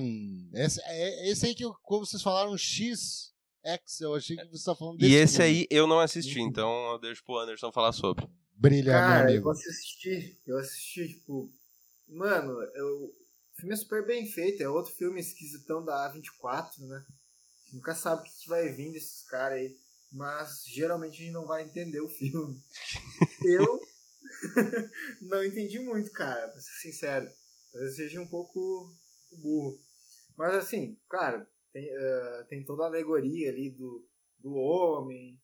Esse, é, esse aí que, eu- como vocês falaram, X, X, eu achei que você estava falando E desse esse filme. aí eu não assisti, então eu deixo pro Anderson falar sobre. Brilha, meu Cara, amigo. eu assisti. Eu assisti, tipo. Mano, eu, o filme é super bem feito. É outro filme esquisitão da A24, né? Nunca sabe o que que vai vir desses caras aí. Mas geralmente a gente não vai entender o filme. [laughs] eu [laughs] não entendi muito, cara, pra ser sincero. Talvez seja um pouco burro. Mas assim, cara, tem, eh, tem toda a alegoria ali do, do homem.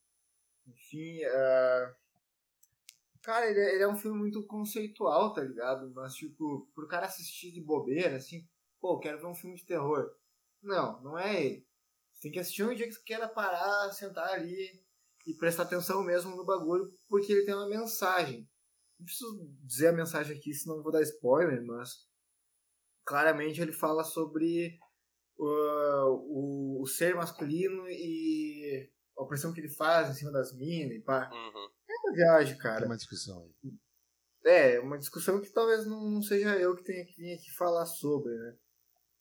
Enfim, eh, Cara, ele é, ele é um filme muito conceitual, tá ligado? Mas, tipo, pro cara assistir de bobeira, assim, pô, quero ver um filme de terror. Não, não é ele. Tem que assistir um dia que você queira parar, sentar ali e prestar atenção mesmo no bagulho, porque ele tem uma mensagem. Não preciso dizer a mensagem aqui, senão vou dar spoiler, mas claramente ele fala sobre uh, o, o ser masculino e a opressão que ele faz em cima das minas e pá. Uhum. É uma viagem, Tem cara. uma discussão aí. É, uma discussão que talvez não, não seja eu que tenha que vir aqui falar sobre, né?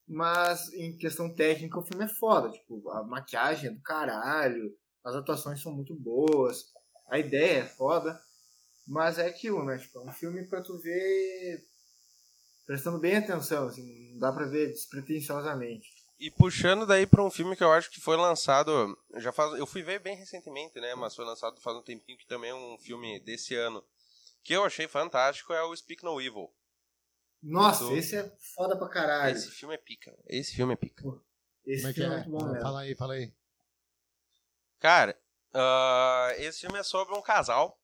Mas em questão técnica o filme é foda. Tipo, a maquiagem é do caralho, as atuações são muito boas, a ideia é foda. Mas é aquilo, né? Tipo, é um filme pra tu ver prestando bem atenção, assim, não dá pra ver despretensiosamente. E puxando daí pra um filme que eu acho que foi lançado. Já faz, eu fui ver bem recentemente, né? Mas foi lançado faz um tempinho, que também é um filme desse ano. Que eu achei fantástico é o Speak No Evil. Nossa, esse é foda pra caralho. Esse filme é pica. Esse filme é pica. Esse Como é que filme é é? muito bom mesmo. Fala aí, fala aí. Cara, ah, esse filme é sobre um casal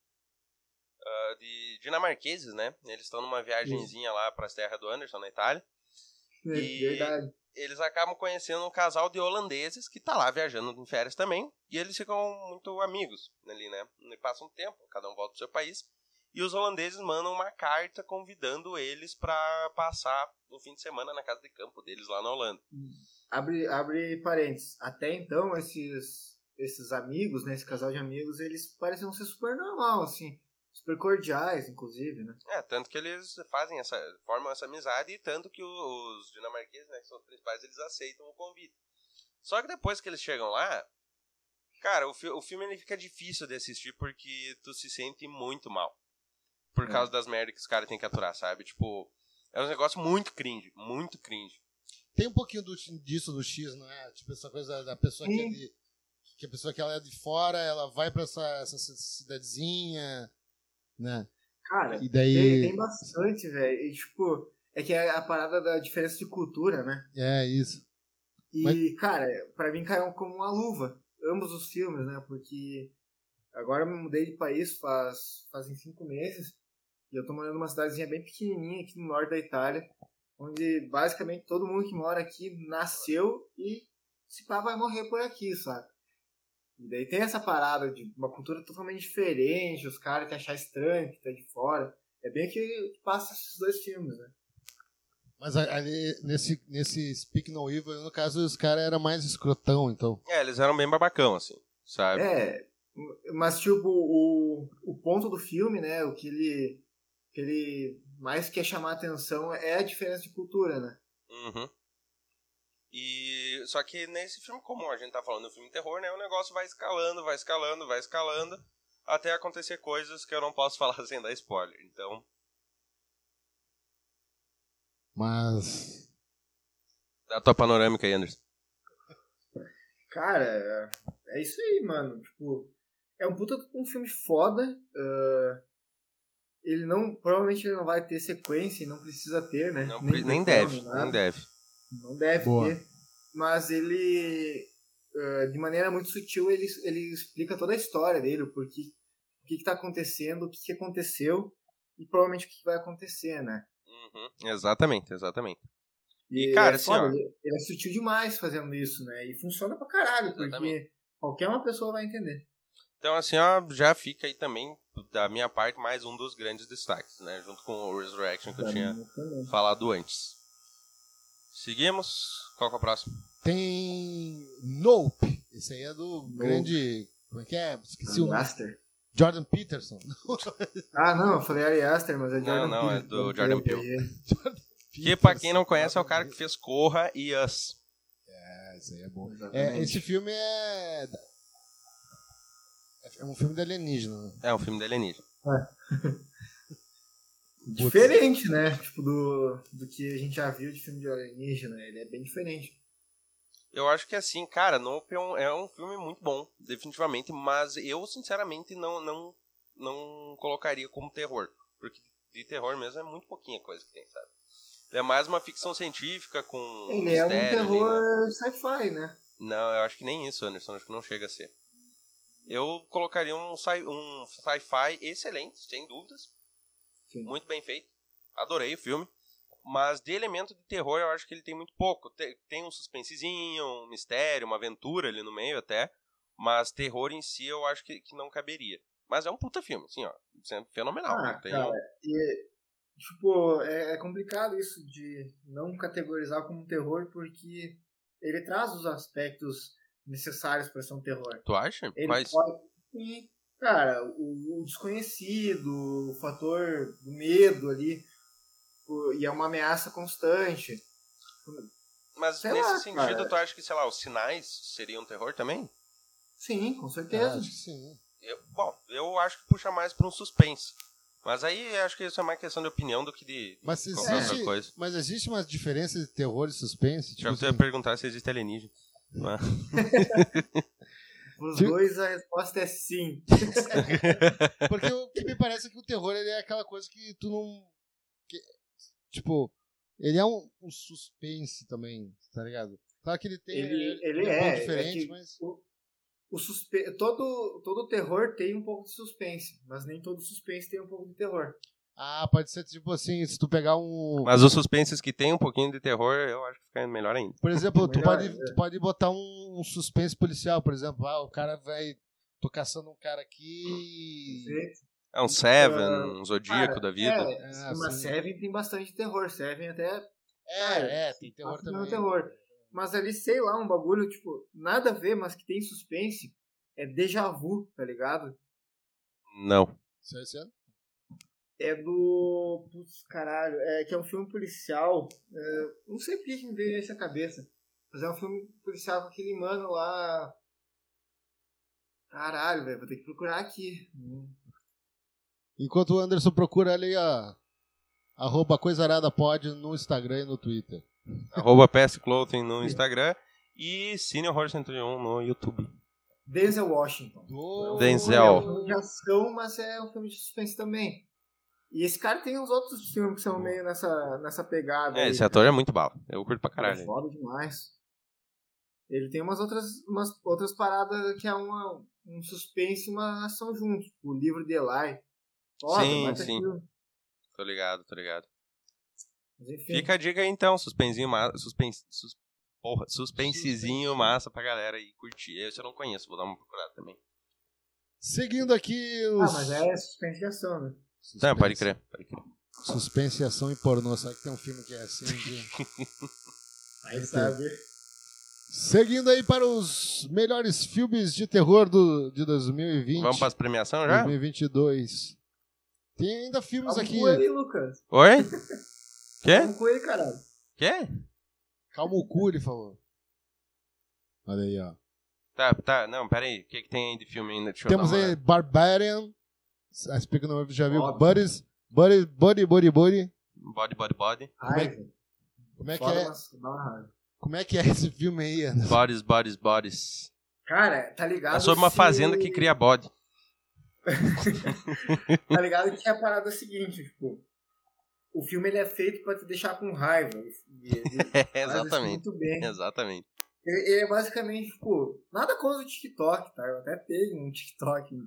ah, de dinamarqueses, né? Eles estão numa viagenzinha lá para as terras do Anderson, na Itália. É E- verdade. Eles acabam conhecendo um casal de holandeses que tá lá viajando em férias também. E eles ficam muito amigos ali, né? E passa um tempo, cada um volta pro seu país. E os holandeses mandam uma carta convidando eles para passar o fim de semana na casa de campo deles lá na Holanda. Abre, abre parênteses. Até então, esses, esses amigos, né? Esse casal de amigos, eles pareciam ser super normal, assim. Super cordiais, inclusive, né? É, tanto que eles fazem essa, formam essa amizade e tanto que os dinamarqueses, né, que são os principais, eles aceitam o convite. Só que depois que eles chegam lá, cara, o, fi- o filme ele fica difícil de assistir porque tu se sente muito mal. Por É. causa das merdas que os caras têm que aturar, sabe? Tipo, é um negócio muito cringe, muito cringe. Tem um pouquinho do- disso do X, não é? Tipo, essa coisa da pessoa que é de. Que a pessoa que ela é de fora, ela vai pra essa, essa cidadezinha, né? Cara, E tem, daí. tem bastante, velho. E, tipo, é que é a parada da diferença de cultura, né? É isso. E, Mas- cara, pra mim caiu como uma luva. Ambos os filmes, né? Porque agora eu me mudei de país faz, fazem cinco meses. E eu tô morando numa cidadezinha bem pequenininha aqui no norte da Itália. Onde basicamente todo mundo que mora aqui nasceu e se pá vai morrer por aqui, sabe? E daí tem essa parada de uma cultura totalmente diferente, os caras que achar estranho, que tá de fora. É bem que que passa esses dois filmes, né? Mas a- ali, nesse, nesse Speak No Evil, no caso, os caras eram mais escrotão, então. É, eles eram bem babacão, assim, sabe? É, mas tipo, o, o ponto do filme, né, o que ele, que ele mais quer chamar a atenção é a diferença de cultura, né? Uhum. E só que nesse filme, como a gente tá falando do filme terror, né, o negócio vai escalando, vai escalando, vai escalando, até acontecer coisas que eu não posso [laughs] falar sem dar spoiler. Então, Mas. dá a tua panorâmica aí, Anderson. Cara, é- é isso aí, mano. Tipo, é um puta um filme foda. ah, ele não. Provavelmente ele não vai ter sequência e não precisa ter, né? Não, nem prequel, deve, nada. nem deve. Não deve Boa. ter. Mas ele, eh, de maneira muito sutil, ele, ele explica toda a história dele, o porquê, o que, que tá acontecendo, o que, que aconteceu e provavelmente o que, que vai acontecer, né? Uhum, Exatamente, exatamente. E, E, cara, é assim, foda, ó. ele, ele é sutil demais fazendo isso, né? E funciona pra caralho, porque Exatamente. qualquer uma pessoa vai entender. Então, assim, ó, já fica aí também, da minha parte, mais um dos grandes destaques, né? Junto com o Resurrection que eu tinha falado antes. Seguimos. Qual que é o próximo? Tem Nope. Esse aí é do Nope. grande. Como é que é? Esqueci o Ari nome. Aster. Jordan Peterson. [laughs] Ah, não, eu falei Ari Aster, mas é Jordan não, é Peele. do Jordan Peele. [laughs] Que, pra quem não conhece, é o cara que fez Corra e Us. É, esse aí é bom. É, esse filme é. É um filme de alienígena. né? É um filme de alienígena. [laughs] Diferente, né? Tipo, do, do que a gente já viu de filme de alienígena. Ele é bem diferente. Eu acho que assim, cara, Nope é um, é um filme muito bom, definitivamente, mas eu, sinceramente, não, não, não colocaria como terror. Porque de terror mesmo é muito pouquinha coisa que tem, sabe? É mais uma ficção científica com. Ele é um mistério ali, né? terror sci-fi, né? Não, eu acho que nem isso, Anderson. Acho que não chega a ser. Eu colocaria um sci- um sci-fi excelente, sem dúvidas. Sim. Muito bem feito. Adorei o filme. Mas de elemento de terror eu acho que ele tem muito pouco. Te- Tem um suspensezinho, um mistério, uma aventura ali no meio até. Mas terror em si eu acho que, que não caberia. Mas é um puta filme, assim, ó. Sendo fenomenal. Ah, não tem- cara, e, tipo, é, é complicado isso de não categorizar como terror, porque ele traz os aspectos necessários para ser um terror. Tu acha? Ele Quais? pode. E, cara, o, o desconhecido, o fator do medo ali, o- e é uma ameaça constante. Mas sei nesse lá, sentido, cara. tu acha que, sei lá, os sinais seriam terror também? Sim, com certeza. acho que sim. Eu- bom, eu acho que puxa mais pra um suspense. Mas aí eu acho que isso é mais questão de opinião do que de Mas qualquer outra existe, coisa. mas existe uma diferença de terror e suspense? Já Tipo, ia assim, perguntar se existe alienígena. Mas- Para os dois, a resposta é sim. [laughs] porque o que me parece é que o terror ele é aquela coisa que tu não. que- tipo, ele é um, um suspense também, tá ligado? Claro que ele tem. Ele, ele um pouco é. diferente, é mas. o, o suspe... todo, todo terror tem um pouco de suspense, mas nem todo suspense tem um pouco de terror. Ah, pode ser tipo assim, se tu pegar um. Mas os suspenses que tem um pouquinho de terror, eu acho que fica melhor ainda. Por exemplo, tu Melhor, pode, é. tu pode botar um, um suspense policial, por exemplo. Ah, o cara vai. Tô caçando um cara aqui. É um Seven, Ah, um Zodíaco Cara, da vida. É, Ah, mas sim. Seven tem bastante terror. Seven até É, é, tem terror também. terror. Mas ali, sei lá, um bagulho, tipo, nada a ver, mas que tem suspense. É déjà vu, tá ligado? Não. Isso é do. Putz, caralho. É que é um filme policial. é, não sei por que me veio isso à cabeça. Mas é um filme policial com aquele mano lá. Caralho, velho. Vou ter que procurar aqui. Enquanto o Anderson procura ali a. Arroba Coisarada Pod no Instagram e no Twitter. Arroba PS Clothing no Instagram e Cine Horror 101 no YouTube. Denzel Washington. Do... Denzel. É um filme de ação, mas é um filme de suspense também. E esse cara tem uns outros filmes que são meio nessa, nessa pegada. É, aí, esse ator é muito bala. Eu curto pra cara. caralho. É foda demais. Ele tem umas outras, umas outras paradas que é uma, um suspense e uma ação junto. O livro de Eli. Foda, Sim, sim. filme. Tô ligado, tô ligado. Mas enfim. Fica a dica aí então, suspensinho massa. Suspense, sus, porra, suspensezinho massa pra galera aí curtir. Esse eu não conheço, vou dar uma procurada também. Seguindo aqui os. Ah, mas é suspense de ação, né? Suspense, Não, pode crer, pode crer. Suspense, ação e pornô. Sabe que tem um filme que é assim? de- [laughs] Aí sabe. Seguindo aí para os melhores filmes de terror do, de 2020. Vamos pras premiação já? 2022. Tem ainda filmes Vamos aqui. com ele, Lucas. Oi? Quê? Vamos com ele, caralho. Quê? Calma o cu, ele falou. Olha aí, ó. Tá, tá, não, pera aí. O que, que tem aí de filme ainda? Deixa Temos aí Barbarian. A Speak no já viu. Óbvio. Buddies. Buddy, Buddy, Buddy, Buddy. Body, body, body. Ai, velho. Como é que é? raiva. Como é que é esse filme aí, Anderson? Bodies, bodies, bodies. Cara, tá ligado? É sobre uma se- fazenda que cria bode. [laughs] Tá ligado que a parada é a seguinte, tipo. O filme ele é feito pra te deixar com raiva. E [laughs] Exatamente. Muito bem. Exatamente. Ele ele é basicamente, tipo, nada contra o TikTok, tá? Eu até tenho um TikTok.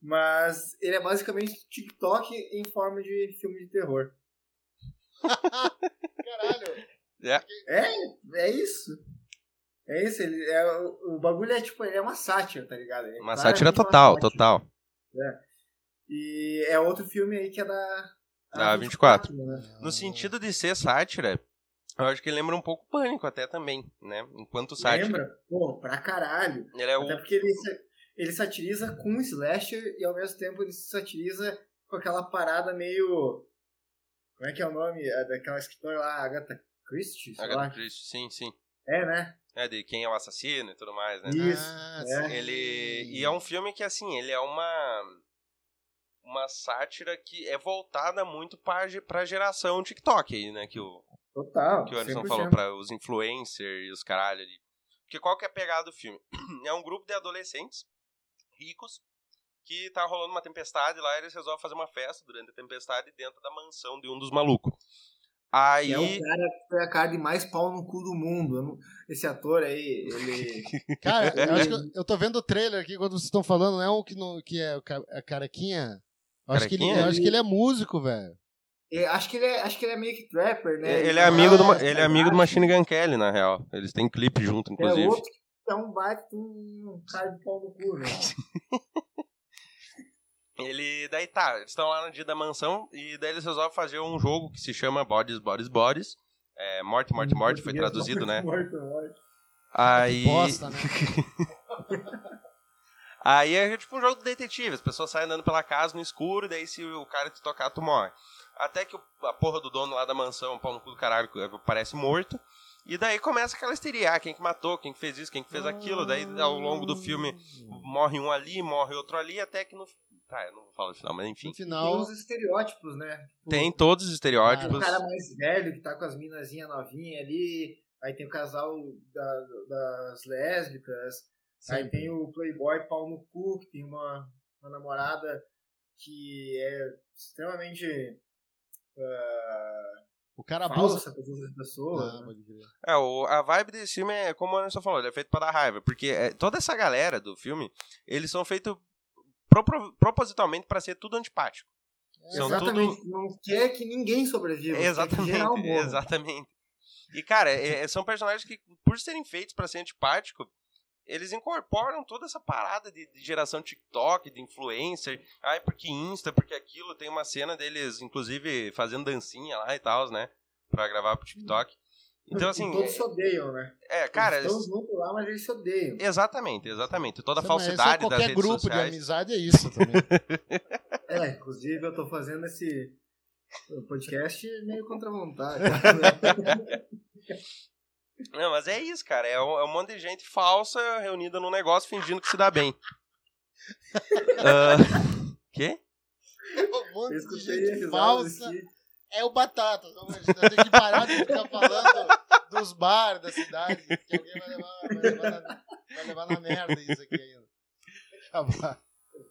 Mas ele é basicamente TikTok em forma de filme de terror. [laughs] Caralho. É isso. É isso, ele é, o, o bagulho é tipo, ele é uma sátira, tá ligado? Ele é Uma sátira uma total, sátira. total. E é outro filme aí que é da. Da 24. né? No sentido de ser sátira, eu acho que ele lembra um pouco Pânico até também, né? Enquanto sátira. Lembra? Pô, pra caralho. Ele é o... Até porque ele, ele satiriza com um slasher e ao mesmo tempo ele satiriza com aquela parada meio. Como é que é o nome? É daquela escritora lá, Agatha Christie? Agatha lá. Christie, sim, sim. É, né? É, de quem é o assassino e tudo mais, né? Isso. Ah, é. Ele... E é um filme que, assim, ele é uma... Uma sátira que é voltada muito pra, ge- pra geração TikTok aí, né? Que o, Total. que o Anderson 100%. falou, para os influencers e os caralho ali. Porque qual que é a pegada do filme? [clears throat] É um grupo de adolescentes ricos que tá rolando uma tempestade lá e eles resolvem fazer uma festa durante a tempestade dentro da mansão de um dos malucos. Aí. É o cara que foi a cara de mais pau no cu do mundo. Esse ator aí, ele. [laughs] Cara, eu acho que eu, eu tô vendo o trailer aqui quando vocês estão falando, não é um que, não, que é a carequinha? Eu acho, que ele, eu acho que ele é músico, velho. é, acho, que ele é, acho que ele é meio que trapper, né? Ele é amigo do, Ma- Ah, ele é amigo do Machine Gun Kelly, na real. Eles têm clipe junto, É inclusive. outro que é um baita de um cara de pau no cu, né? [laughs] Ele, daí tá, eles estão lá no dia da mansão e daí eles resolvem fazer um jogo que se chama Bodies, Bodies, Bodies. É, morte, morte, morte, foi traduzido, né? Morto, morto. Aí. Bosta, né? [laughs] Aí é tipo um jogo de detetive, as pessoas saem andando pela casa no escuro, daí se o cara te tocar, tu morre. Até que o- a porra do dono lá da mansão, o pau no cu do caralho, aparece morto. E daí começa aquela histeria, ah, quem que matou, quem que fez isso, quem que fez aquilo. Daí ao longo do filme morre um ali, morre outro ali, até que no. Tá, eu não vou falar o final, mas enfim. No Tem final, uns estereótipos, né? Tipo, Tem todos os O estereótipos. cara mais velho que tá com as minazinhas novinhas ali. Aí tem o casal da- das lésbicas. Aí sempre. tem o playboy pau no cu, que tem uma, uma namorada que é extremamente ah, o cara abusa. falsa as outras pessoas. Ah, né? É, o, a vibe desse filme é, como o Anderson falou, ele é feito pra dar raiva. Porque é, toda essa galera do filme, eles são feitos propro- propositalmente pra ser tudo antipático. São Exatamente. Não quer que ninguém sobreviva. geral Exatamente, [laughs] exatamente. E, cara, é- é- são personagens que, por serem feitos pra ser antipático, eles incorporam toda essa parada de, de geração TikTok, de influencer. Ai, porque Insta, porque aquilo. Tem uma cena deles, inclusive, fazendo dancinha lá e tal, né? Pra gravar pro TikTok. Então, E assim, todos se odeiam, né? é, cara, eles estão juntos lá, mas eles se odeiam. exatamente, exatamente. Toda a é- é falsidade das qualquer redes grupo de sociais. amizade é isso também. [laughs] É, inclusive eu tô fazendo esse podcast meio contra a vontade. [laughs] Não, mas é isso, cara. É um, é um monte de gente falsa reunida num negócio fingindo que se dá bem. [laughs] Ah, Quê? um monte de gente falsa. É o Batata. Então, gente tem que parar de ficar falando dos bares da cidade. Que alguém vai levar, vai levar, na, vai levar na merda isso aqui ainda. Acabar.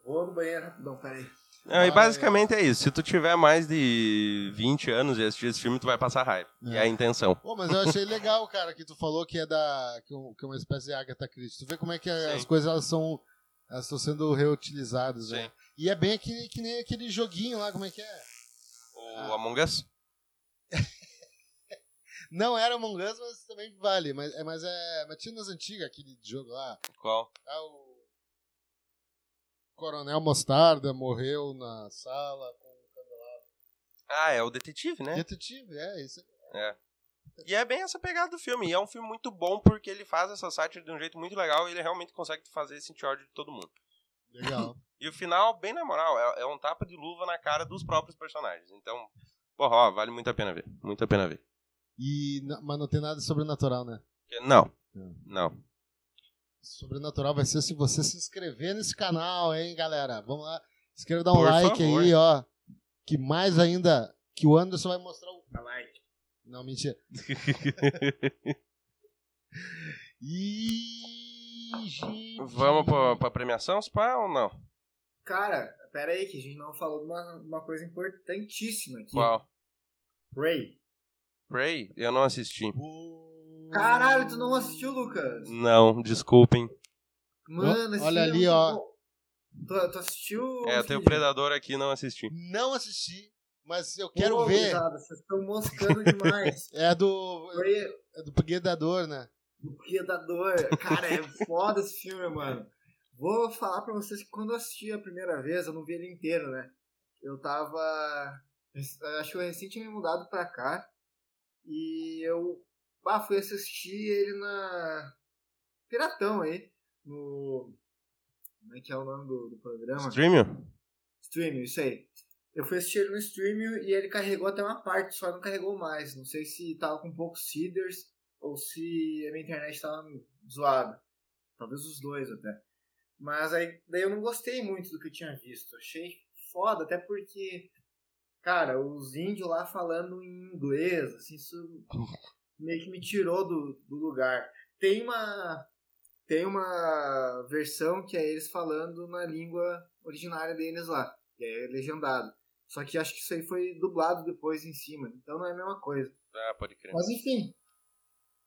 Vou no banheiro rapidão, peraí. Não, e Ah, basicamente é isso. Se tu tiver mais de 20 anos e assistir esse filme, tu vai passar raiva. E é a intenção. Pô, mas eu achei legal, cara, que tu falou que é da. que, é uma espécie de Agatha Christie. Tu vê como é que as Sim. coisas elas são. Elas estão sendo reutilizadas, Sim. né? E é bem que, que nem aquele joguinho lá, como é que é? O Among Us? [laughs] Não era Among Us, mas também vale. Mas é, mas é. Mas tinha nas antigas aquele jogo lá. Qual? Ah, o. Coronel Mostarda morreu na sala com o candelabro. Ah, é o detetive, né? Detetive, é isso. E é bem essa pegada do filme. E é um filme muito bom porque ele faz essa sátira de um jeito muito legal e ele realmente consegue fazer sentir ódio de todo mundo. Legal. [laughs] E o final, bem na moral, é, é um tapa de luva na cara dos próprios personagens. Então, porra, ó, vale muito a pena ver. Muito a pena ver. E, mas não tem nada sobrenatural, né? Não. não. Sobrenatural vai ser se você se inscrever nesse canal, hein, galera? Vamos lá. Inscreva, dá um Por like favor. aí, ó. Que mais ainda. Que o Anderson vai mostrar o. Dá like. Não, mentira. [laughs] E. Gente. Vamos pra, pra premiação, Spa, ou não? Cara, pera aí que a gente não falou de uma, uma coisa importantíssima aqui. Qual? Ray. Ray? Eu não assisti. Caralho, tu não assistiu, Lucas? Não, desculpem. Mano, esse Olha filme ali, é ó. bom. Tu, tu assistiu? É, eu tenho? Predador aqui não assisti. Não assisti, mas eu quero Pô, ver. gurizada, Vocês estão moscando demais. [laughs] É do. Ray É do Predador, né? do Predador. Cara, é foda esse filme, mano. Vou falar pra vocês que quando eu assisti a primeira vez, eu não vi ele inteiro, né? Eu tava. Acho que eu recém tinha me mudado pra cá. E eu ah, fui assistir ele na. Piratão aí. No. Como é que é o nome do, do programa? Streaming? Streaming, isso aí. Eu fui assistir ele no Streaming e ele carregou até uma parte, só não carregou mais. Não sei se tava com poucos seeders ou se a minha internet tava zoada. Talvez os dois até. Mas aí daí eu não gostei muito do que eu tinha visto. Achei foda, até porque, cara, os índios lá falando em inglês, assim, isso meio que me tirou do, do lugar. Tem uma tem uma versão que é eles falando na língua originária deles lá, que é legendado. Só que acho que isso aí foi dublado depois em cima, então não é a mesma coisa. Ah, pode crer. Mas enfim.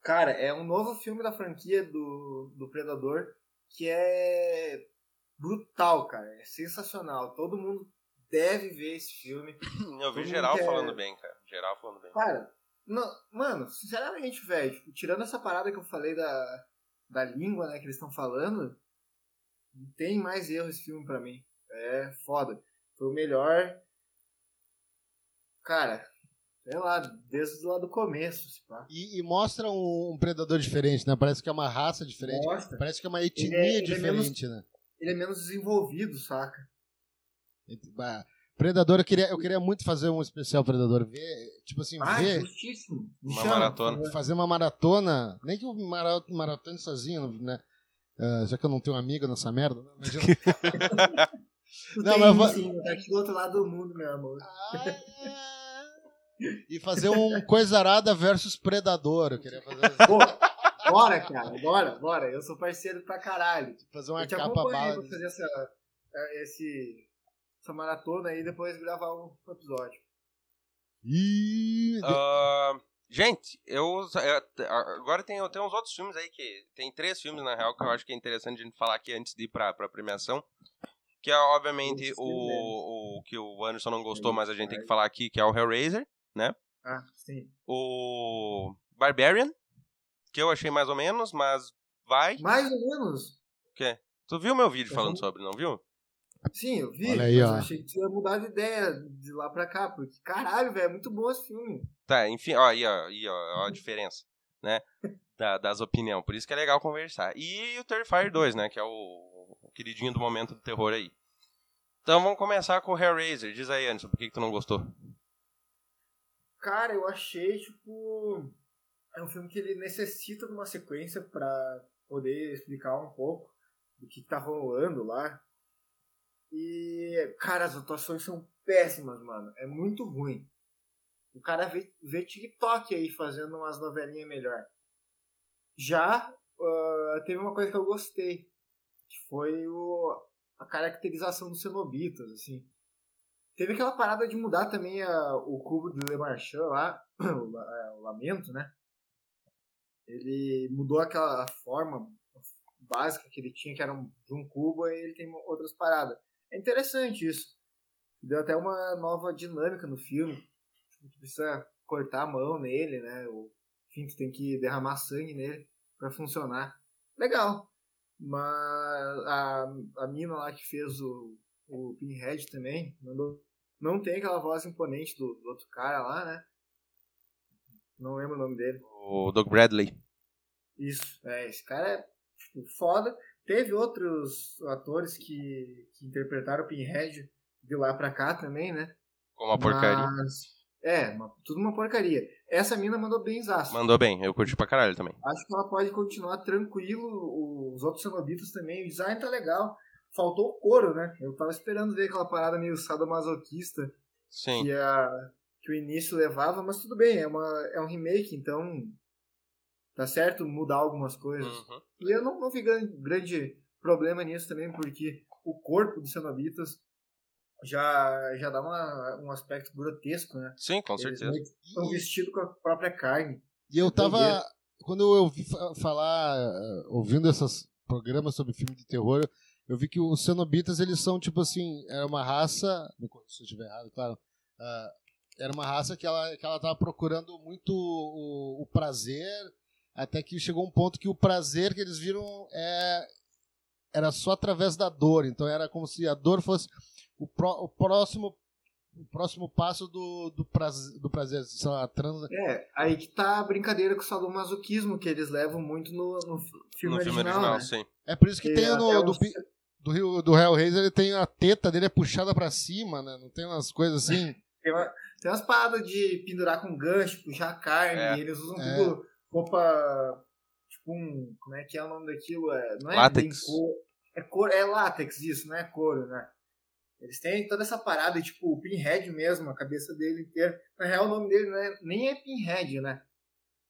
Cara, é um novo filme da franquia do, do Predador que é brutal, cara. É sensacional. Todo mundo deve ver esse filme. [laughs] Eu vi Todo geral falando bem, cara. Geral falando bem. Cara, não, mano, sinceramente, velho, tipo, tirando essa parada que eu falei da, da língua, né, que eles estão falando, não tem mais erro esse filme pra mim. É foda. Foi o melhor. Cara, sei lá, desde lá do começo. E, e mostra um, um predador diferente, né? Parece que é uma raça diferente. Mostra. Parece que é uma etnia Ele é- ele é diferente, né? Ele é menos desenvolvido, saca? Predador, eu queria, eu queria muito fazer um especial Predador. Ver, tipo assim, Ah, ver, justíssimo. Uma chama, maratona. fazer uma maratona. Nem que eu mara- maratone sozinho, né? Ah, já que eu não tenho amigo nessa merda. Né? Mas eu- [laughs] Tu Não, tem, mas eu vou- sim, tá aqui do outro lado do mundo, meu amor. Ah, e fazer um Coisarada versus Predador. Eu queria fazer, Pô, bora, cara, bora, bora. Eu sou parceiro pra caralho. fazer uma eu te capa bala. pra fazer essa, esse, essa maratona aí e depois gravar um episódio. Ih, Ah, gente, eu, eu- agora tem, tem uns outros filmes aí que tem três filmes na real que eu acho que é interessante a gente falar aqui antes de ir pra, pra premiação. Que é obviamente o, o que o Anderson não gostou, mas a gente tem que falar aqui, que é o Hellraiser, Ah, sim. o Barbarian, que eu achei mais ou menos, mas vai. Mais ou menos. Tu viu meu vídeo falando sobre, não viu? Sim, eu vi. Olha aí, mas ó. eu achei que ia mudar de ideia de lá pra cá. Porque, caralho, velho, é muito bom esse filme. Tá, enfim, ó, aí, ó, aí, ó, ó a diferença, né? da- das opiniões. Por isso que é legal conversar. E o Terrifier 2, né? Que é o, o queridinho do momento do terror aí. Então vamos começar com o Hellraiser. Diz aí, Anderson, por que, que tu não gostou? Cara, eu achei, tipo. É um filme que ele necessita de uma sequência pra poder explicar um pouco do que tá rolando lá. E, cara, as atuações são péssimas, mano. É muito ruim. O cara vê, vê TikTok aí fazendo umas novelinhas melhor. Já ah, teve uma coisa que eu gostei, que foi o, a caracterização dos cenobitas, assim. Teve aquela parada de mudar também a- o cubo do Le Marchand lá, [clears throat] o, é, o lamento, né? Ele mudou aquela forma básica que ele tinha, que era um, de um cubo, e ele tem outras paradas. É interessante isso. Deu até uma nova dinâmica no filme. Tu precisa cortar a mão nele, né? Ou, enfim, tu tem que derramar sangue nele pra funcionar. Legal. Mas a, a mina lá que fez o, o Pinhead também, mandou, não tem aquela voz imponente do, do outro cara lá, né? Não lembro o nome dele. O Doug Bradley. Isso, é, esse cara é tipo, foda. Teve outros atores que, que interpretaram o Pinhead de lá pra cá também, né? Com uma porcaria. Mas, é, uma- tudo uma porcaria. Essa mina mandou bem zaço. Mandou bem, eu curti pra caralho também. Acho que ela pode continuar tranquilo. Os outros cenobitas também. O design tá legal. Faltou o couro, né? Eu tava esperando ver aquela parada meio sadomasoquista Sim. que, a, que o início levava, mas tudo bem, é, uma, é um remake, então tá certo? Mudar algumas coisas. Uhum. E eu não, não vi grande, grande problema nisso também, porque o corpo dos cenobitas já, já dá uma, um aspecto grotesco, né? Sim, com Eles certeza. estão vestidos com a própria carne. E eu tava. Quando eu ouvi fa- falar, eh, ouvindo esses programas sobre filme de terror, eu vi que os cenobitas, eles são tipo assim, era uma raça. Me corrija se eu estiver errado, claro. ah, era uma raça que ela, que ela tava procurando muito o, o prazer, até que chegou um ponto que o prazer que eles viram é, era só através da dor. Então era como se a dor fosse o, pró- o próximo. O próximo passo do, do, prazer, do prazer, sei lá, trans, É, aí que tá a brincadeira com o sadomasoquismo, que eles levam muito no, no filme no filme original, original, né? sim. É por isso que Que tem no, do, pi- do, Rio- do Hellraiser, ele tem a teta dele é puxada pra cima, né? Não tem umas coisas assim. [laughs] Tem, uma- tem umas paradas de pendurar com gancho, puxar a carne, É. e eles usam É. tudo roupa. Tipo um. Como é que é o nome daquilo? É, não é Látex. couro. É, couro, é látex isso, não é couro, né? Eles têm toda essa parada, tipo, o Pinhead mesmo, a cabeça dele inteira. Na real, o nome dele não é- nem é Pinhead, né?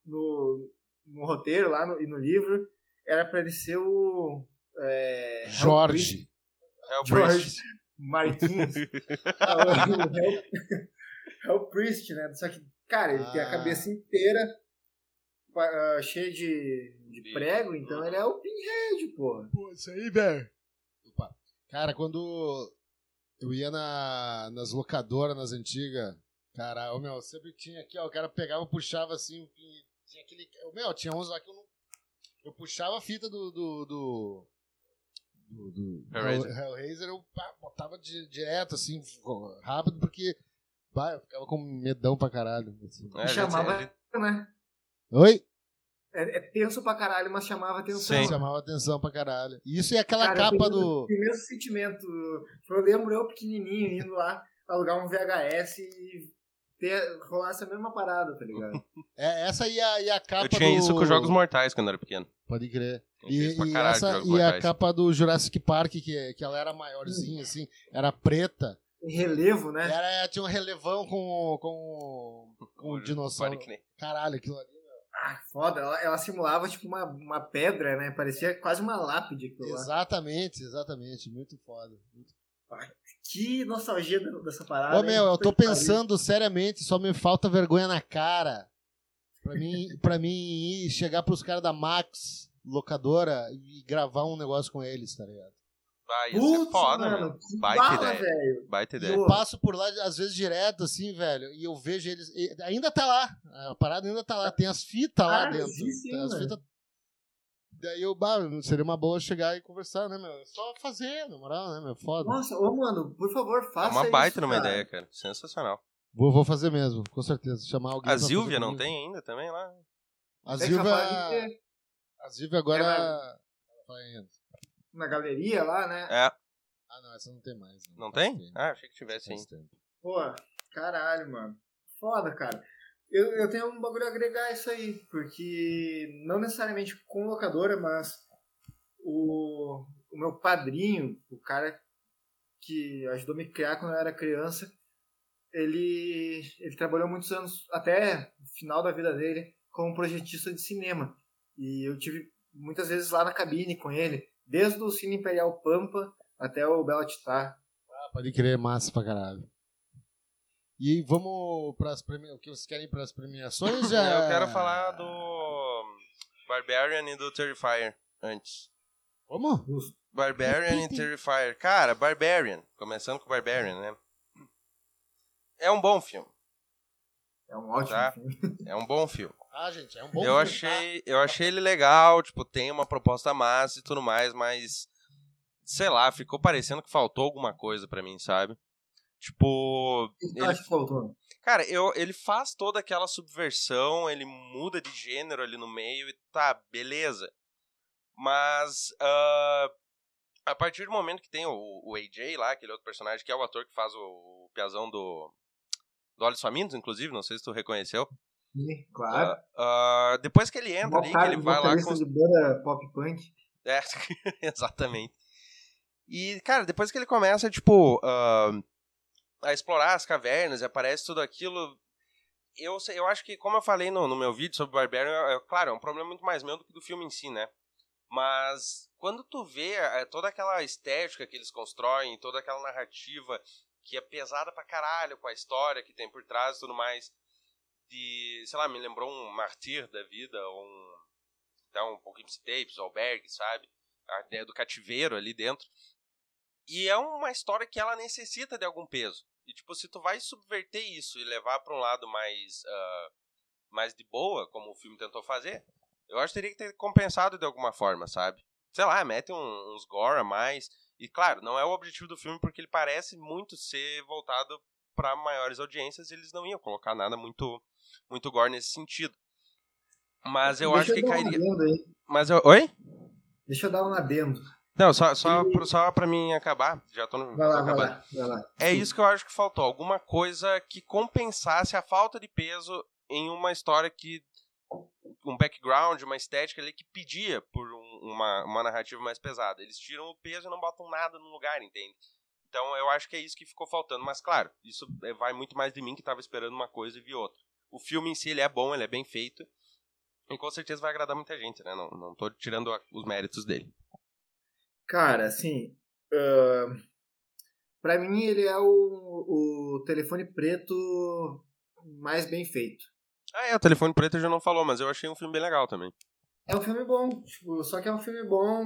No, no roteiro lá no, e no livro, era pra ele ser o. É, Hellpriest- Jorge. Hellpriest. Martins. [laughs] Ah, o Hell, Hellpriest, né? Só que, cara, ele tem a Ah. cabeça inteira ah, cheia de, de De- prego, então ele é o Pinhead, pô. Pô, isso aí, velho. Opa. Cara, quando eu ia na, nas locadoras, nas antigas, cara, o meu, sempre tinha aqui, ó, o cara pegava, puxava assim, e tinha aquele. o Meu, tinha uns lá que eu não. Eu puxava a fita do. do, do do, do Hellraiser. Hell- Hellraiser, eu pá, botava di- direto, assim, rápido, porque pá, eu ficava com medão pra caralho. assim. É, gente, chamava, né? Oi? É, é tenso pra caralho, mas chamava atenção. Sim. Chamava atenção pra caralho. Isso é aquela Cara, capa eu do. O mesmo sentimento. Eu lembro eu pequenininho indo lá alugar um VHS e ter, rolar essa mesma parada, tá ligado? [laughs] É, essa e a, e a capa Eu tinha do... isso com Jogos Mortais quando era pequeno. Pode crer. Eu E, e essa, e a capa do Jurassic Park, que, que ela era maiorzinha, assim, era preta. Em relevo, né? Era, tinha um relevão com, com, com um dinossauro. Caralho, aquilo ali. Ah, foda. Ela, ela simulava tipo uma, uma pedra, né? Parecia quase uma lápide. aquilo lá. Exatamente, exatamente. Muito foda. Muito- Que nostalgia dessa parada. Ô, meu, hein? eu tô pensando seriamente, só me falta vergonha na cara. Pra mim, pra mim ir chegar pros caras da Max, locadora, e gravar um negócio com eles, tá ligado? Vai, pariu. ser Putz, foda, mano. que Baita bala, ideia. velho. Baita ideia. eu passo por lá, às vezes, direto, assim, velho, e eu vejo eles. e ainda tá lá. A parada ainda tá lá. Tem as fitas lá Ah, dentro. sim, sim, Tem as fitas. Daí eu, bah, seria uma boa chegar e conversar, né, meu? É Só fazer, na moral, né, meu? Foda. Nossa, ô, mano, por favor, É faça uma baita isso, numa cara. ideia, cara. Sensacional. Vou, vou fazer mesmo, com certeza. Chamar alguém. A Zilvia não comigo. tem ainda também lá? A É Zilvia. A Zilvia agora. É, Vai indo. Na galeria lá, né? É. Ah, não, essa não tem mais. Não Faz tem? tempo, Ah, achei que tivesse ainda. Pô, caralho, mano. Foda, cara. Eu, eu tenho um bagulho a agregar isso aí, porque não necessariamente com locadora, mas o, o meu padrinho, o cara que ajudou a me criar quando eu era criança, ele, ele trabalhou muitos anos, até o final da vida dele, como projetista de cinema. E eu tive muitas vezes lá na cabine com ele, desde o Cine Imperial Pampa até o Bela Titar. Ah, pode crer, massa pra caralho. E vamos pras premiações. O que vocês querem pras premiações? Já... Eu quero falar do Barbarian e do Terrifier antes. Como? Barbarian e Terrifier. Cara, Barbarian. Começando com Barbarian, né? É um bom filme. É um ótimo Tá. filme. [laughs] É um bom filme. Ah, gente, é um bom eu filme, achei, eu achei ele legal, tipo, tem uma proposta massa e tudo mais, mas sei lá, ficou parecendo que faltou alguma coisa pra mim, sabe? Tipo, O que ele faltou? Cara, eu, ele faz toda aquela subversão, ele muda de gênero ali no meio e tá, beleza. Mas ah, a partir do momento que tem o, o AJ lá, aquele outro personagem, que é o ator que faz o, o piazão do, do Olhos Famintos, inclusive, não sei se tu reconheceu. Sim, claro. Ah, ah, depois que ele entra ali, ele vai lá com... de banda pop punk. É, [laughs] exatamente. E, cara, depois que ele começa, tipo, ah, a explorar as cavernas e aparece tudo aquilo, eu, eu acho que, como eu falei no, no meu vídeo sobre Barbarian, é, é, claro, é um problema muito mais meu do que do filme em si, né? Mas quando tu vê é, toda aquela estética que eles constroem, toda aquela narrativa que é pesada pra caralho com a história que tem por trás e tudo mais, de, sei lá, me lembrou um Martyr da vida, ou um, até um Poughkeepsie Tapes, Albergue, sabe? A ideia do cativeiro ali dentro. E é uma história que ela necessita de algum peso. E, tipo, se tu vai subverter isso e levar pra um lado mais, ah, mais de boa, como o filme tentou fazer, eu acho que teria que ter compensado de alguma forma, sabe? Sei lá, mete um- uns gore a mais. E, claro, não é o objetivo do filme porque ele parece muito ser voltado pra maiores audiências eles não iam colocar nada muito, muito gore nesse sentido. Mas eu Deixa acho que dar um cairia. aí. Mas eu... Oi? Deixa eu dar um adendo. Não, só, só, E- só pra mim acabar. Já tô no. Vai lá, vai lá, vai lá. É isso que eu acho que faltou. Alguma coisa que compensasse a falta de peso em uma história que. Um background, uma estética ali que pedia por um- uma, uma narrativa mais pesada. Eles tiram o peso e não botam nada no lugar, entende? Então eu acho que é isso que ficou faltando. Mas claro, isso é- vai muito mais de mim que tava esperando uma coisa e vi outra. O filme em si ele é bom, ele é bem feito. E com certeza vai agradar muita gente, né? Não, não tô tirando os méritos dele. Cara, assim, ahn, pra mim ele é o, o telefone preto mais bem feito. Ah, é, o Telefone Preto já não falou, mas eu achei um filme bem legal também. É um filme bom, tipo, só que é um filme bom,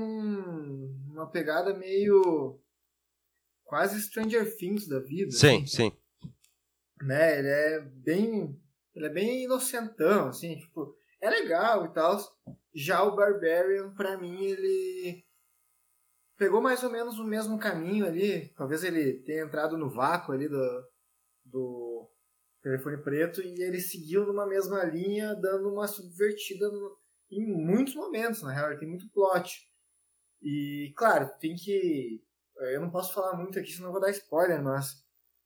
uma pegada meio quase Stranger Things da vida. Sim, assim, sim. né? Ele é bem, ele é bem inocentão, assim, tipo, é legal e tal. Já o Barbarian, pra mim, ele pegou mais ou menos o mesmo caminho ali. Talvez ele tenha entrado no vácuo ali do, do telefone preto e ele seguiu numa mesma linha, dando uma subvertida no- em muitos momentos, na real, ele tem muito plot. E, claro, tem que. Eu não posso falar muito aqui, senão eu vou dar spoiler, mas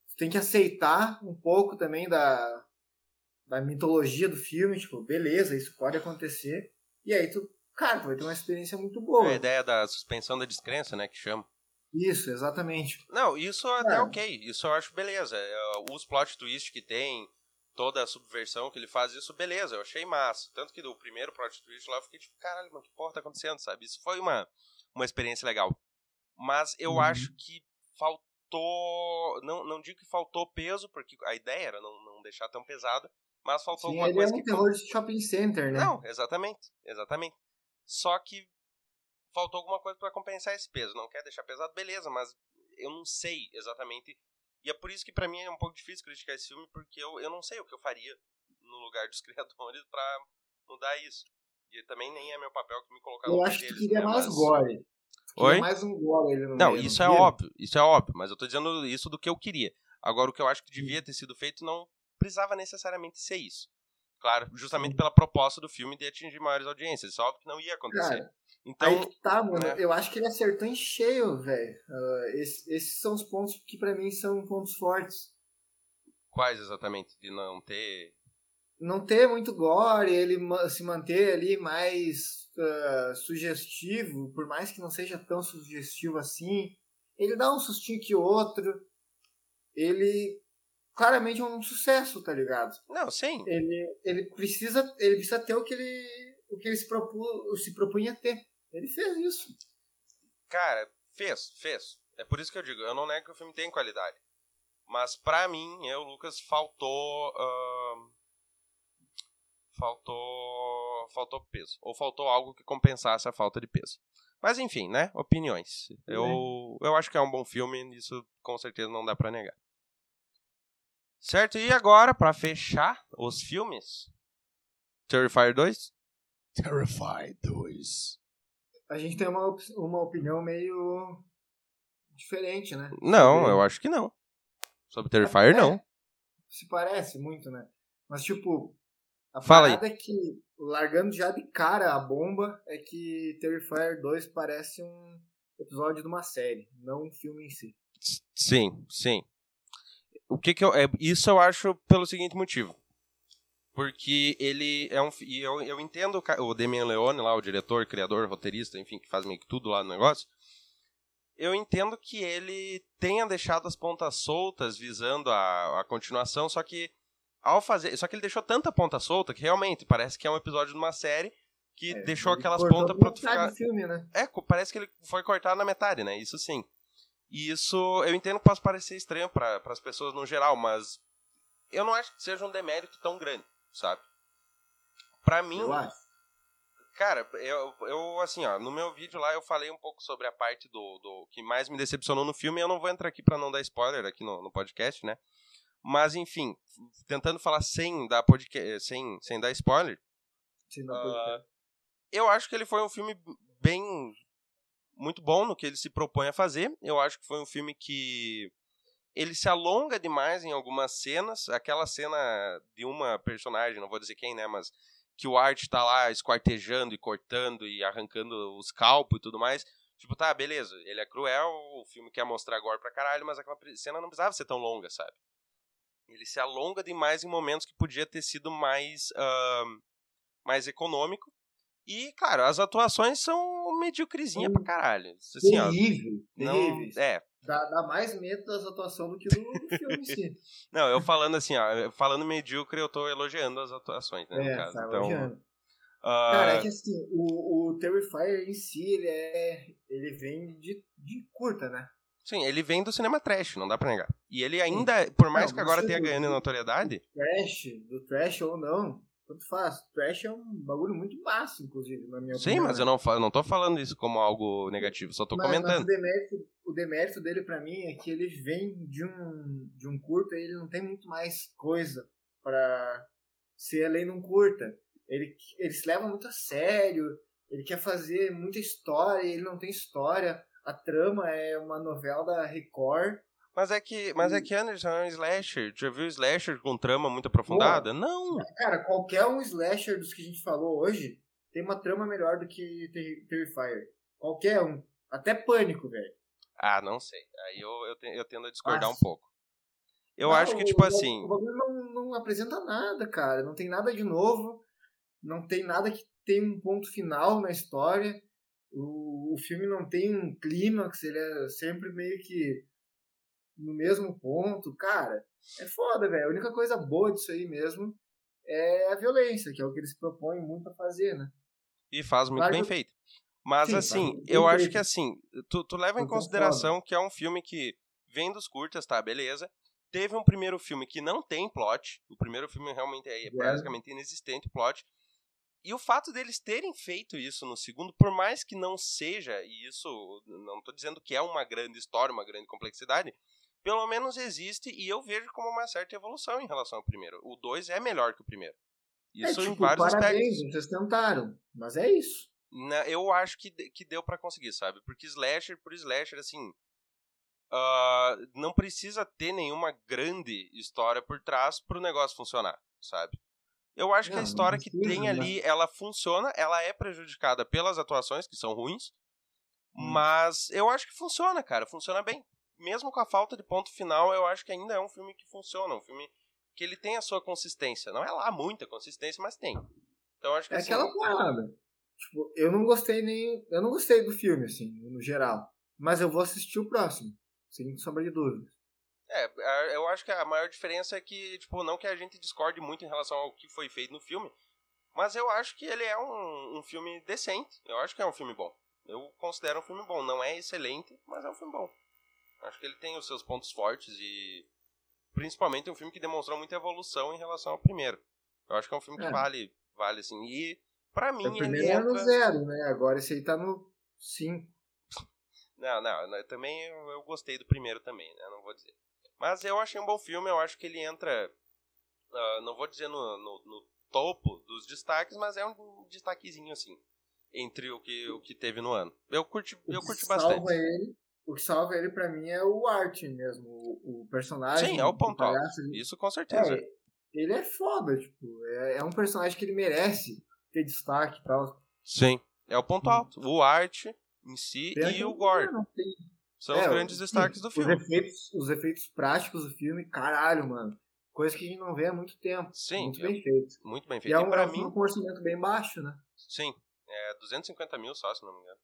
tu tem que aceitar um pouco também da, da mitologia do filme, tipo, beleza, isso pode acontecer. E aí tu, cara, tu vai ter uma experiência muito boa. É a ideia da suspensão da descrença, né, que chama. Isso, exatamente. Não, isso até É. ok, isso eu acho beleza. É, Os plot twist que tem, toda a subversão que ele faz, isso beleza, eu achei massa. Tanto que do primeiro plot twist lá eu fiquei tipo, caralho, mano, que porra tá acontecendo, sabe? Isso foi uma, uma experiência legal. Mas eu Uhum. acho que faltou. Não, não digo que faltou peso, porque a ideia era não, não deixar tão pesado, mas faltou Sim, alguma é coisa um que. terror de shopping center, né? Não, exatamente, exatamente. Só que faltou alguma coisa pra compensar esse peso. Não quer deixar pesado, beleza, mas eu não sei exatamente. E é por isso que pra mim é um pouco difícil criticar esse filme, porque eu, eu não sei o que eu faria no lugar dos [laughs] criadores pra mudar isso. E também nem é meu papel que me colocar no eu lugar acho que queria né, mais mas- gore. Oi? mais um gore ali no Não, meio, isso é queria? óbvio, isso é óbvio, mas eu tô dizendo isso do que eu queria. Agora, o que eu acho que devia ter sido feito não precisava necessariamente ser isso. Claro, justamente pela proposta do filme de atingir maiores audiências. Isso é óbvio que não ia acontecer. Cara, então, tá, mano. né? Eu acho que ele acertou em cheio, velho. Ah, esse- esses são os pontos que pra mim são pontos fortes. quais exatamente? De não ter. Não ter muito gore, ele se manter ali mais ah, sugestivo, por mais que não seja tão sugestivo assim. Ele dá um sustinho que outro. Ele claramente é um sucesso, tá ligado? Não, sim. Ele, ele precisa ele precisa ter o que ele o que ele se, propu, se propunha ter. Ele fez isso. Cara, fez, fez. É por isso que eu digo, eu não nego que o filme tem qualidade. Mas pra mim, eu, Lucas, faltou. ahn, faltou. Faltou peso. Ou faltou algo que compensasse a falta de peso. Mas enfim, né? Opiniões. Eu, eu acho que é um bom filme, isso com certeza não dá pra negar. Certo? E agora, pra fechar os filmes: Terrifier 2? Terrified 2. A gente tem uma, op- uma opinião meio diferente, né? Não, Sobre- eu acho que não. Sobre Terrifier, É, não. Se parece muito, né? Mas, tipo, a Fala aí. parada é que, largando já de cara a bomba, é que Terrifier 2 parece um episódio de uma série, não um filme em si. Sim, sim. O que que eu. É, isso eu acho pelo seguinte motivo. Porque ele é um. e Eu, eu entendo o, o Damian Leone lá, o diretor, criador, roteirista, enfim, que faz meio que tudo lá no negócio. Eu entendo que ele tenha deixado as pontas soltas visando a, a continuação, só que ao fazer. Só que ele deixou tanta ponta solta que realmente parece que é um episódio de uma série que É, deixou aquelas pontas pra tu ficar. filme, né? É, parece que ele foi cortado na metade, né? Isso sim. E isso eu entendo que possa parecer estranho para as pessoas no geral, mas eu não acho que seja um demérito tão grande, sabe? Pra mim, Eu acho. cara, eu, eu assim, ó, no meu vídeo lá eu falei um pouco sobre a parte do, do que mais me decepcionou no filme. Eu não vou entrar aqui pra não dar spoiler aqui no, no podcast, né? Mas enfim, tentando falar sem dar podcast, sem, sem dar spoiler, Se não Ah, eu acho que ele foi um filme bem muito bom no que ele se propõe a fazer. Eu acho que foi um filme que ele se alonga demais em algumas cenas. Aquela cena de uma personagem, não vou dizer quem, né, mas que o Art tá lá esquartejando e cortando e arrancando os calpos e tudo mais. Tipo, tá, beleza, ele é cruel, o filme quer mostrar agora pra caralho, mas aquela cena não precisava ser tão longa, sabe? Ele se alonga demais em momentos que podia ter sido mais, ahn, mais econômico. E, claro, as atuações são mediocrezinha pra caralho. Assim, ó, terrível, não, terríveis. é, Dá, dá mais medo das atuações do que do, do filme em si. [laughs] não, eu falando assim, ó, falando medíocre, eu tô elogiando as atuações, né, no é, caso. tá Então, ah, Cara, é que assim, o, o Terrifier em si, ele é. Ele vem de, de curta, né? Sim, ele vem do cinema trash, não dá pra negar. E ele ainda, por mais Não, que agora tenha ganhando notoriedade, Trash, do trash ou não, tanto faz. Trash é um bagulho muito massa, inclusive, na minha sim, opinião. mas né? eu não, não tô falando isso como algo negativo, só tô Mas- mas comentando. o, demérito, o demérito dele pra mim é que ele vem de um, de um curta e ele não tem muito mais coisa pra ser além de um curta. Ele, ele se leva muito a sério, ele quer fazer muita história, ele não tem história. A trama é uma novela da Record. Mas é que, mas é que Anderson é um slasher. Já viu slasher com trama muito aprofundada? Não. Cara, qualquer um slasher dos que a gente falou hoje tem uma trama melhor do que Ter- Terrifier. Qualquer um. Até Pânico, velho. Ah, não sei. Aí eu, eu, eu tendo a discordar um Acho. pouco. Eu Não, acho que, tipo o- assim. O bagulho não, não apresenta nada, cara. Não tem nada de novo. Não tem nada que tem um ponto final na história. O, o filme não tem um clímax, ele é sempre meio que no mesmo ponto. Cara, é foda, velho. A única coisa boa disso aí mesmo é a violência, que é o que eles propõem muito a fazer, né? E faz muito Claro bem que- feito. Mas Sim, assim, bem eu acho que assim, tu, tu leva em Concordo. consideração que é um filme que vem dos curtas, tá? Beleza. Teve um primeiro filme que não tem plot. O primeiro filme realmente é Zero. basicamente inexistente plot. E o fato deles terem feito isso no segundo, por mais que não seja, e isso não tô dizendo que é uma grande história, uma grande complexidade, pelo menos existe e eu vejo como uma certa evolução em relação ao primeiro. O 2 é melhor que o primeiro. Isso é, em tipo, vários aspectos. parabéns, vocês tentaram. Mas é isso. Na- eu acho que, que deu pra conseguir, sabe? Porque slasher por slasher, assim. ah, não precisa ter nenhuma grande história por trás pro negócio funcionar, sabe? Eu acho que a história que tem né? ali, ela funciona, ela é prejudicada pelas atuações, que são ruins, Hum. mas eu acho que funciona, cara, funciona bem. Mesmo com a falta de ponto final, eu acho que ainda é um filme que funciona, um filme que ele tem a sua consistência. Não é lá muita consistência, mas tem. Então acho que É assim, aquela parada. Tipo, eu não gostei nem. Eu não gostei do filme, assim, no geral. Mas eu vou assistir o próximo. Sem sombra de dúvida. É, eu acho que a maior diferença é que, tipo, não que a gente discorde muito em relação ao que foi feito no filme, mas eu acho que ele é um, um filme decente. Eu acho que é um filme bom. Eu considero um filme bom. Não é excelente, mas é um filme bom. Acho que ele tem os seus pontos fortes e principalmente um filme que demonstrou muita evolução em relação ao primeiro. Eu acho que é um filme que É. vale, vale assim. E pra mim O ele primeiro era no entra... zero, né? Agora esse aí tá no 5. [laughs] Não, não, não, também eu, eu gostei do primeiro também, né? Não vou dizer. Mas eu achei um bom filme, eu acho que ele entra. ah, não vou dizer no, no, no topo dos destaques, mas é um destaquezinho assim. Entre o que, o que teve no ano. Eu curti, eu curti salva bastante. Ele, o que salva ele pra mim é o arte mesmo. O, o personagem. Sim, é o ponto alto. Isso com certeza. É, ele é foda, tipo. É, é um personagem que ele merece ter destaque e tal. Sim, é o ponto Hum. alto. O arte em si Pena e o gore. não tem São É, os grandes destaques do os filme. Efeitos, os efeitos práticos do filme, caralho, mano. Coisa que a gente não vê há muito tempo. Sim, muito é- bem feito. Muito bem E feito. é E um, pra é um mim, filme com orçamento bem baixo, né? sim, é 250 mil só, se não me engano.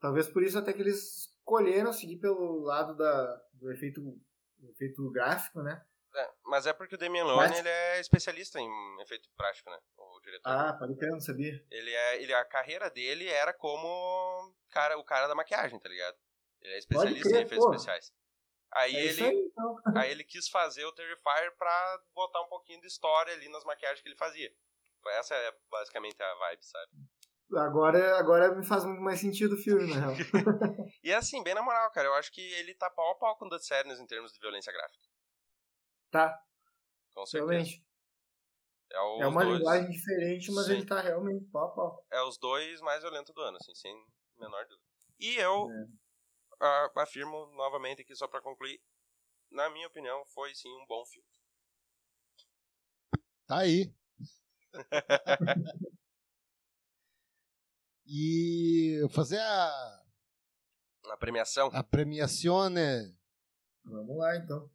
Talvez por isso até que eles escolheram seguir pelo lado da, do efeito, do efeito gráfico, né? É, mas é porque o Damien Leone Mas- ele é especialista em efeito prático, né? O diretor. Ah, pode crer, não sabia. Ele é, ele, a carreira dele era como cara, o cara da maquiagem, tá ligado? Ele é especialista crer, em efeitos pô. especiais. Aí É ele, aí, então. [laughs] aí ele quis fazer o Terrifier pra botar um pouquinho de história ali nas maquiagens que ele fazia. Essa é basicamente a vibe, sabe? Agora, agora me faz muito mais sentido o filme, na real. [laughs] [laughs] E assim, bem na moral, cara, eu acho que ele tá pau a pau com o The Sadness em termos de violência gráfica. Tá, Com certeza. realmente. É, É uma dois, linguagem diferente, mas Sim. ele tá realmente pau a pau. é os dois mais violentos do ano, assim, sem menor dúvida. E eu É. afirmo novamente aqui, só pra concluir, na minha opinião, foi sim um bom filme. Tá aí. [laughs] e fazer a, Na premiação, a premiazione Vamos lá, então.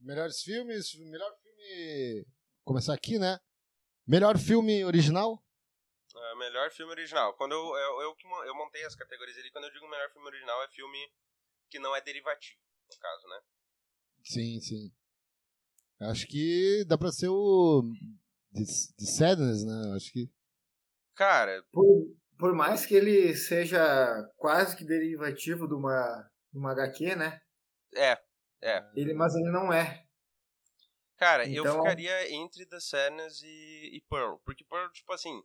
melhores filmes, melhor filme, começar aqui, né? Melhor filme original? Ah, melhor filme original. Quando eu, eu, eu, eu montei as categorias ali, quando eu digo melhor filme original, é filme que não é derivativo, no caso, né? Sim, sim. Acho que dá pra ser o de, de Sadness, né? Acho que Cara, Por, por mais que ele seja quase que derivativo de uma, de uma HQ, né? é, é. Ele, mas ele não é. Cara, eu Então- ficaria entre The Sadness e, e Pearl. Porque Pearl, tipo assim,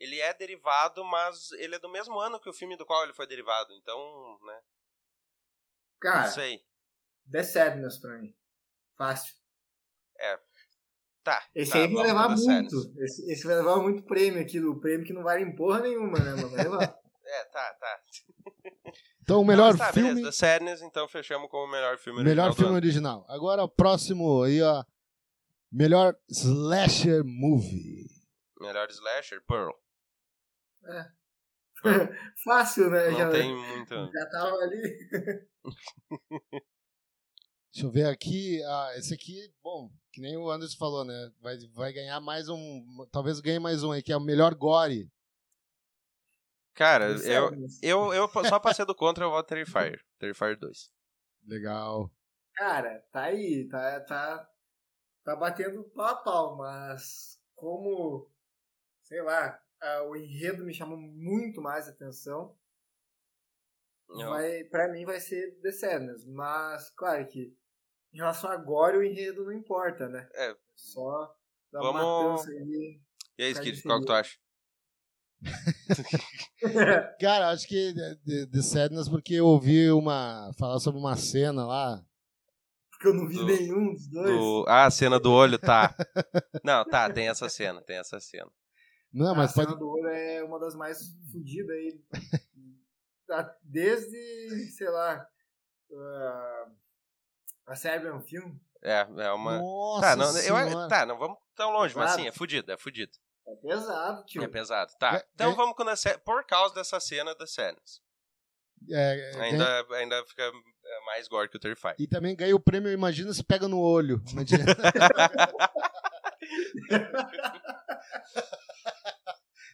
ele é derivado, mas ele é do mesmo ano que o filme do qual ele foi derivado. Então, né? Cara, Não sei. The Sadness pra mim. Fácil. Tá. Esse tá, aí vai levar muito. Esse, esse vai levar muito prêmio aqui, do prêmio que não vale em porra nenhuma, né, mano? Vai levar. [laughs] É, tá, tá. Então, o melhor tá, filme, beleza. The Sadness, então fechamos como o melhor filme melhor original do filme original. Agora o próximo aí, ó. Melhor slasher movie. Melhor slasher, Pearl. [laughs] Fácil, né? Não já, tem muito... [laughs] já tava ali. [laughs] Deixa eu ver aqui. Ah, esse aqui, bom, que nem o Anderson falou, né? Vai, vai ganhar mais um. Talvez ganhe mais um aí, que é o melhor gore. Cara, The eu, eu, eu só passei do contra, eu voto Terrifier. Terrifier 2. Legal. Cara, tá aí, tá, tá, tá batendo pau a pau, mas como, sei lá, ah, o enredo me chamou muito mais atenção, vai, pra mim vai ser The Sadness, mas claro que em relação a agora o enredo não importa, né? É. Só da Vamos- matança ali. E aí, Skid, qual que tu acha? [laughs] [laughs] Cara, acho que de, de Sadness porque eu ouvi uma. falar sobre uma cena lá. Porque eu não vi Do- nenhum dos dois. Do... Ah, a cena do olho, tá. Não, tá, tem essa cena, tem essa cena. Não, a mas cena pode. do olho é uma das mais fodidas aí. [laughs] Desde, sei lá, ah, a Serbian Film. É, é uma. Nossa, Tá, não, eu, tá, não vamos tão longe, mas sim, é fudido, é fudido. É pesado, tio. É pesado. Tá. É, Então é- vamos com a por causa dessa cena das cenas. É, é, Ainda, ainda fica é, mais gore que o Terrify. E também ganha o prêmio Imagina se pega no olho. [laughs] Imagina. [laughs]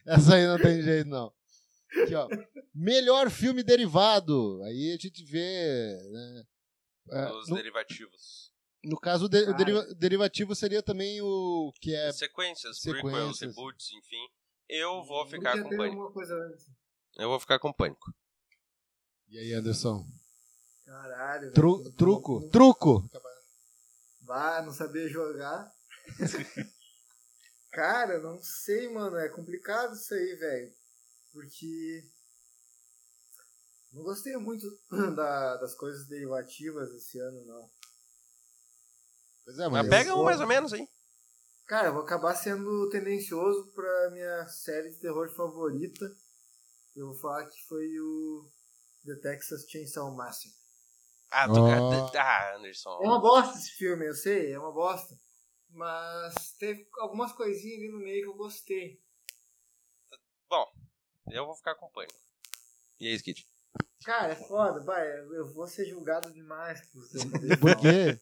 Essa aí não tem jeito, não. Aqui, ó. Melhor filme derivado. Aí a gente vê. Né? É, Os no, derivativos. no caso, o de- o deriva- derivativo seria também o que é. Sequências, prequels, sequências. reboots, enfim. Eu vou ficar com pânico. Eu vou ficar com pânico. E aí, Anderson? Caralho. velho. Tru- truco. Truco! Vá, não saber jogar. [laughs] Cara, não sei, mano. É complicado isso aí, velho. Porque. Não gostei muito [clears throat] da- das coisas derivativas esse ano, não. Pois é, Mas mas. pega um mais ou menos aí. Cara, eu vou acabar sendo tendencioso pra minha série de terror favorita. Eu vou falar que foi o The Texas Chainsaw Massacre. Ah, tu, ah, Anderson. É uma bosta esse filme, eu sei, é uma bosta. Mas teve algumas coisinhas ali no meio que eu gostei. Eu vou ficar com pânico. E aí, Skid? Cara, é foda, vai, eu vou ser julgado demais por ter [laughs] Por quê?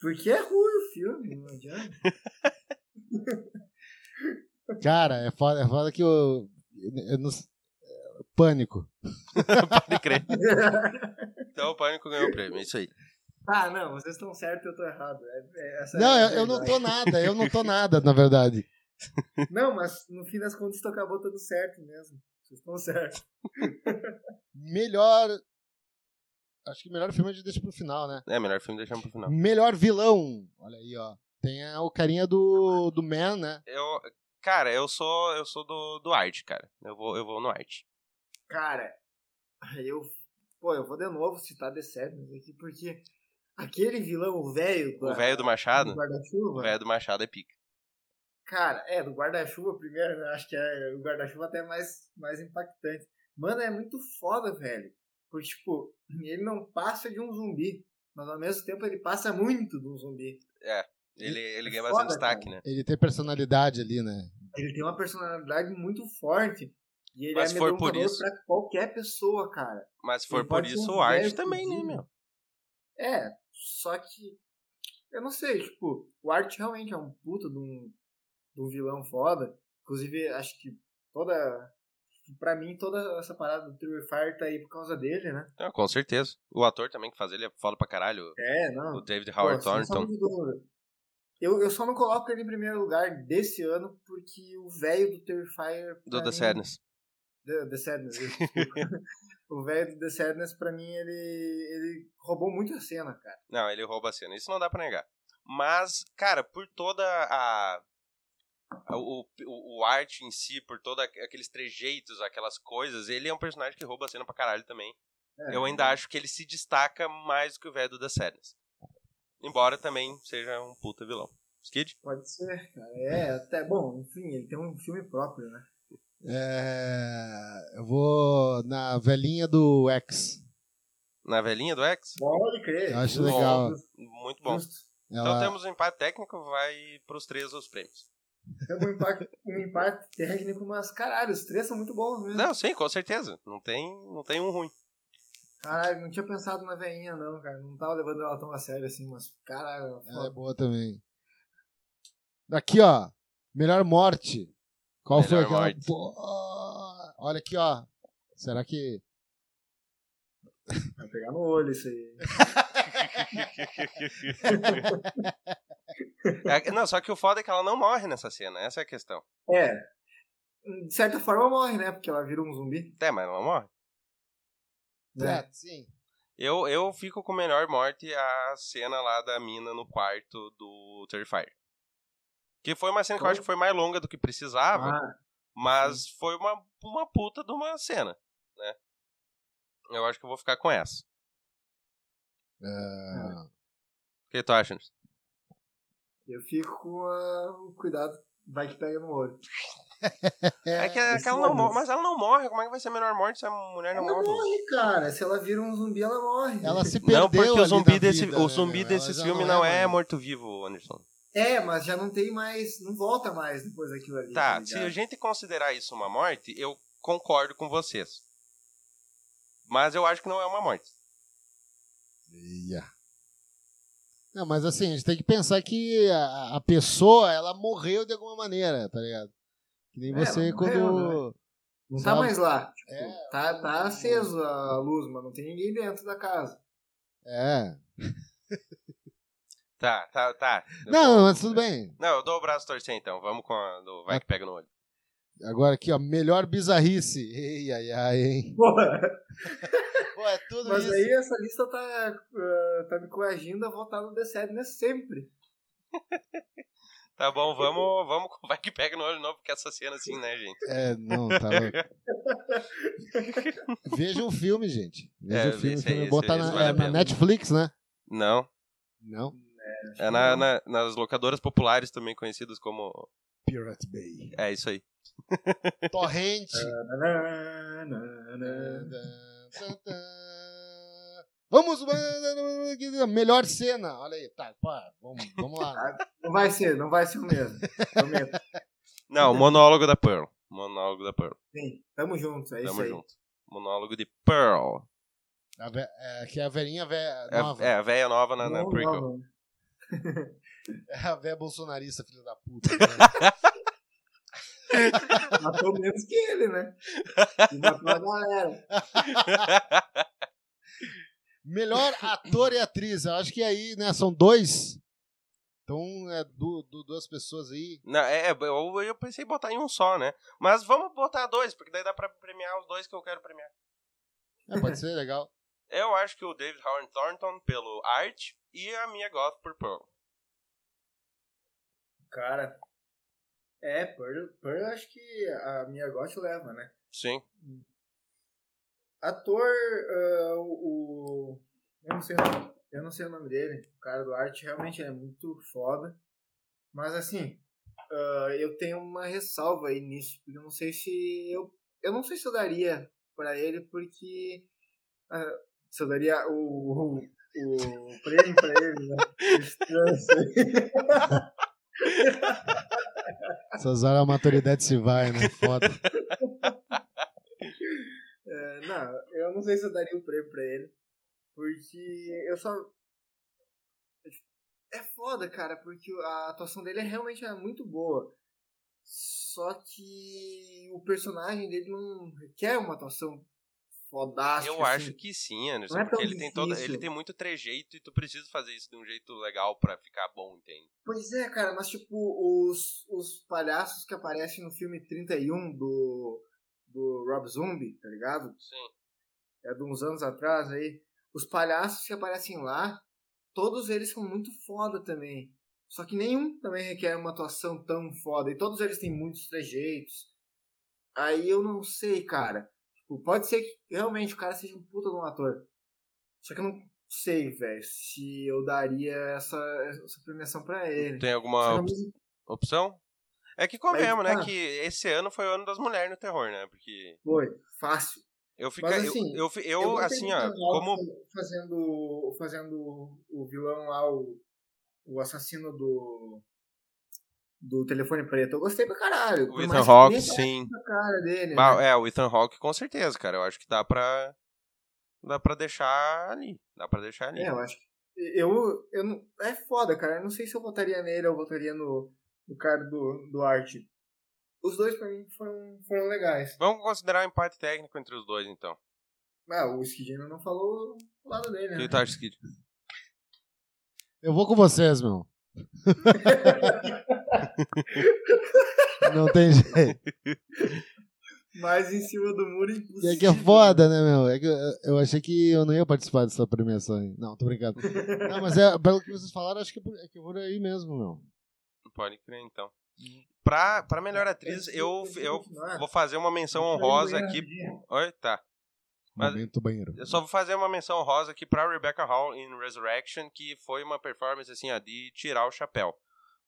Porque é ruim o filme, não adianta. [laughs] Cara, é foda, é foda que eu. eu não- Pânico. [laughs] Pode crer. Então o pânico ganhou o prêmio, é isso aí. Tá, não, vocês estão certos eu tô errado. É- é- essa Não, é eu, eu não tô nada, eu não tô nada, na verdade. [laughs] [laughs] Não, mas no fim das contas tu acabou tudo certo mesmo. Vocês estão certos. [laughs] Melhor. Acho que melhor filme a gente deixa pro final, né? É, melhor filme deixamos pro final. Melhor vilão. Olha aí, ó. Tem a- o carinha do, do Man, né? Eu, cara, eu sou eu sou do, do arte, cara. Eu vou, eu vou no arte. Cara, eu. Pô, eu vou de novo citar The Sadness aqui, porque aquele vilão, o velho. O velho do Machado, do o velho do Machado é pica. Cara, é, do guarda-chuva primeiro? Acho que é o guarda-chuva até mais, mais impactante. Mano, é muito foda, velho. Porque, tipo, [clears throat] ele não passa de um zumbi, mas ao mesmo tempo ele passa muito de um zumbi. Ele, ele É ganha foda, bastante destaque, cara. né? Ele tem personalidade ali, né? Ele tem uma personalidade muito forte. E ele Mas é se for por isso- pra qualquer pessoa, cara. Mas se for Ele por isso, um o arte também, né, meu? É, só que. Eu não sei, tipo, o Art realmente é um puta de um, de um vilão foda. Inclusive, acho que toda. Pra mim, toda essa parada do Terrifier tá aí por causa dele, né? Ah, com certeza. O ator também que faz ele é foda pra caralho. É, não. O David Pô, Howard sem Thornton. Eu, eu só não coloco ele em primeiro lugar desse ano porque o velho do Terrifier. Do The mim- Sadness. The, The Sadness. [laughs] o velho do The Sadness, pra mim, ele, ele roubou muito a cena, cara. Não, ele rouba a cena. Isso não dá pra negar. Mas, cara, por toda a. a- O, o, o arte em si, por todos aqueles trejeitos, aquelas coisas, ele é um personagem que rouba a cena pra caralho também. É, Eu ainda acho que ele se destaca mais do que o velho do The Sadness. Embora também seja um puta vilão. Skid? Pode ser, cara. É, até bom, enfim, ele tem um filme próprio, né? É, eu vou na velhinha do X. Na velhinha do X? Pode crer. Eu acho Justo, legal. justo, Muito bom. justo. Então Ela, temos um empate técnico, vai pros três os prêmios. Temos um impacto, um impacto técnico, mas caralho, os três são muito bons mesmo. Não, sim, com certeza. Não tem, não tem um ruim. Caralho, não tinha pensado na veinha, não, cara. Não tava levando ela tão a sério assim, mas caralho. ela é foda. boa também. Aqui, ó. Melhor morte. Qual foi Melhor aquela? morte. Pô, olha aqui, ó. Será que. Vai pegar no olho isso aí. [laughs] É, não, só que o foda é que ela não morre nessa cena, essa é a questão. É. De certa forma morre, né? Porque ela vira um zumbi. É, mas ela não morre. Né? É, sim. Eu, eu fico com melhor morte a cena lá da mina no quarto do Terrifier. Que foi uma cena que eu acho que foi mais longa do que precisava, Ah, mas foi uma, uma puta de uma cena, né? Eu acho que eu vou ficar com essa. É, O que tu acha? Anderson? eu fico com o cuidado. Vai que pega no olho. É, que, esse que ela não é morre, mas ela não morre. Como é que vai ser a melhor morte se a mulher não Ela morre? morre, cara. Se ela vira um zumbi, ela morre. Ela se perdeu. Não, porque ali o zumbi desse, vida, o né, zumbi meu? desse Ela filme não é mais. morto-vivo, Anderson. É, mas já não tem mais. Não volta mais depois daquilo ali. Tá, ligado? se a gente considerar isso uma morte, eu concordo com vocês. Mas eu acho que não é uma morte. Ia. Não, mas assim, a gente tem que pensar que a, a pessoa, ela morreu de alguma maneira, tá ligado? Que nem É, você quando. morreu, Não tá sabe? mais lá. Tipo, É. tá, tá aceso a luz, mas não tem ninguém dentro da casa. É. [laughs] Tá, tá, tá. Eu Não, vou- mas tudo bem. Não, eu dou o braço torcer então. Vamos com a do vai que pega no olho. Agora aqui, ó, melhor bizarrice. Ei, ai, ai, hein? Porra, Pô, é tudo mas isso. aí essa lista tá, ah, tá me coagindo a votar no The Sadness sempre. [laughs] Tá bom, vamos, [laughs] vamos com vai que pega no olho não, porque essa cena assim, né, gente? É, não, tá louco. [laughs] Veja um filme, gente. Veja É, um filme. aí, Botar na, vale é, na. Netflix, né? Não. Não. É na, na- nas locadoras populares também conhecidas como. Pirate Bay. É isso aí. [laughs] Torrente. Vamos, melhor cena. Olha aí, tá, pá, vamos, vamos lá. Não vai ser, não vai ser o mesmo. Não, monólogo da Pearl. Monólogo da Pearl. Sim, tamo junto, é isso Tamo aí. junto. Monólogo de Pearl. A ve- é, que é a velhinha vé, É, nova. é a véia nova na, na prequel. não. É a véia bolsonarista, filho da puta. né? [laughs] Matou menos que ele, né? E matou a galera. Melhor ator e atriz. Eu acho que aí, né, são dois. Então, é du- du- duas pessoas aí. Não, é, eu, eu pensei em botar em um só, né? Mas vamos botar dois, porque daí dá pra premiar os dois que eu quero premiar. É, pode ser legal. Eu acho que o David Howard Thornton pelo Art e a Mia Goth por Pearl. Cara, é, Pearl, Pearl acho que a minha gote leva, né? Sim. Ator, ah, o, o- Eu não sei o nome. Eu não sei o nome dele. O cara do arte realmente é muito foda. Mas assim, ah, eu tenho uma ressalva aí nisso. Porque eu não sei se. Eu, eu não sei se eu daria pra ele, porque. ah, se eu daria o. o, o prêmio pra ele, né? Essas horas a maturidade se vai, né? Foda. É, não, eu não sei se eu daria o prêmio pra ele. Porque eu só. É foda, cara, porque a atuação dele é realmente é muito boa. Só que o personagem dele não requer uma atuação fodástica. Eu assim. acho que sim, Anderson. Não é porque ele tem, difícil. ele tem muito trejeito e tu precisa fazer isso de um jeito legal pra ficar bom, entende? Pois é, cara, mas tipo, os, os palhaços que aparecem no filme 31 do, do Rob Zombie, tá ligado? Sim. é de uns anos atrás aí, os palhaços que aparecem lá, todos eles são muito foda também. Só que nenhum também requer uma atuação tão foda. E todos eles têm muitos trejeitos. Aí eu não sei, cara. Tipo, pode ser que realmente o cara seja um puta de um ator. Só que eu não sei, velho, se eu daria essa, essa premiação pra ele. Tem alguma op- mesmo- opção? É que convenhamos, né? tá. Que esse ano foi o ano das mulheres no terror, né? Porque Foi, fácil. eu fica, Mas, eu- assim, eu, eu, Eu gostei assim, ó, como fazendo fazendo o vilão lá o, o assassino do do telefone preto. Eu gostei pra caralho. o Ethan Hawke, sim. dele. Bah, né? É, o Ethan Hawke com certeza, cara. Eu acho que dá pra. Dá pra deixar ali. Dá pra deixar ali. É, eu acho que eu, eu não, é foda, cara. Eu não sei se eu votaria nele ou votaria no, no cara do, do arte. Os dois pra mim foram, foram legais. Vamos considerar um empate técnico entre os dois, então. Ah, o Skid ainda não falou o lado dele, O né? que tu acha, Skid? Eu vou com vocês, meu. [laughs] Não tem jeito. Mas em cima do muro E impossível. é que é foda, né, meu? É que eu, eu achei que eu não ia participar dessa premiação aí. Não, tô brincando. Não, mas é, pelo que vocês falaram, acho que é por, é que é por aí mesmo, meu. Pode crer, então. Pra, pra melhor atriz, eu, eu vou fazer uma menção honrosa aqui. Oi, tá. Mas- Momento banheiro. Eu só vou fazer uma menção honrosa aqui pra Rebecca Hall em Resurrection, que foi uma performance assim, ó, de tirar o chapéu.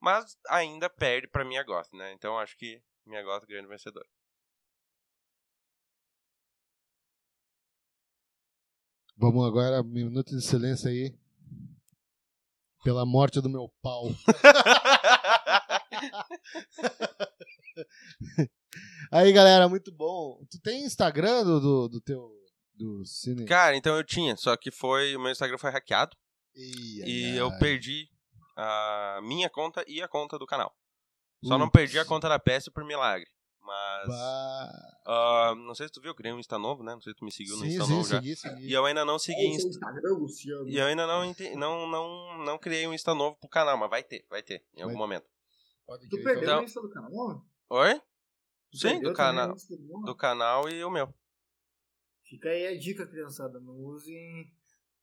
Mas ainda perde pra Mia Goth, né? Então acho que Mia Goth grande vencedor. Vamos agora, minuto de silêncio aí. Pela morte do meu pau. [laughs] [laughs] Aí, galera, muito bom. Tu tem Instagram do, do, do teu. Do Cine? Cara, então eu tinha, só que foi. O meu Instagram foi hackeado e ai, eu perdi a minha conta e a conta do canal. Só não Putz. perdi a conta da PS por milagre. Mas. Ah, não sei se tu viu, eu criei um Insta novo, né? Não sei se tu me seguiu no Sim, Insta sim, novo já. segui, segui. E eu ainda não segui é o Insta. Instagram, Luciano. E eu ainda não, ente- não, não, não criei um Insta novo pro canal, mas vai ter, vai ter, em algum Vai- momento. Pode Tu perdeu Então- o Insta do canal? Oi? Tu Sim, do canal? do canal e o meu. Fica aí a dica, criançada. Não usem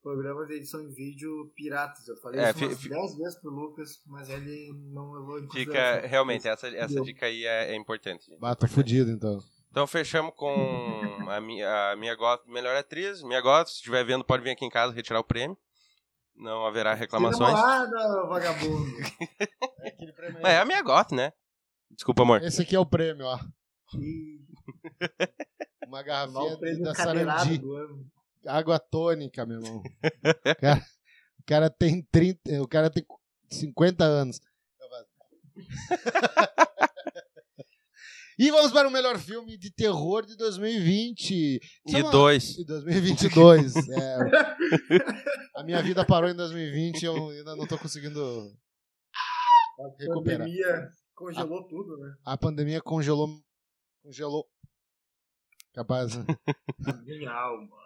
programas de edição de vídeo piratas. Eu falei É, isso umas fi- 10 vezes pro Lucas, mas ele não levou em Fica, realmente, essa, essa dica aí é, é importante. gente. Bah, tô fudido então. Então fechamos com a minha, a minha Goth, melhor atriz. Minha Goth, se estiver vendo, pode vir aqui em casa retirar o prêmio. Não haverá reclamações. Namorada, vagabundo. [laughs] É a minha Goth, né? Desculpa, amor. Esse aqui é o prêmio, ó. [laughs] E Uma garrafinha da Sarandi. ano. Água tônica, meu irmão. [laughs] O cara, o cara tem 30. O cara tem 50 anos. E vamos para o melhor filme de terror de 2020. E Chama- dois. De 2022. [laughs] é. A minha vida parou em 2020 e eu ainda não tô conseguindo. A Recuperar. pandemia congelou tudo, né? A pandemia congelou. Congelou. Capaz, né? Genial, mano.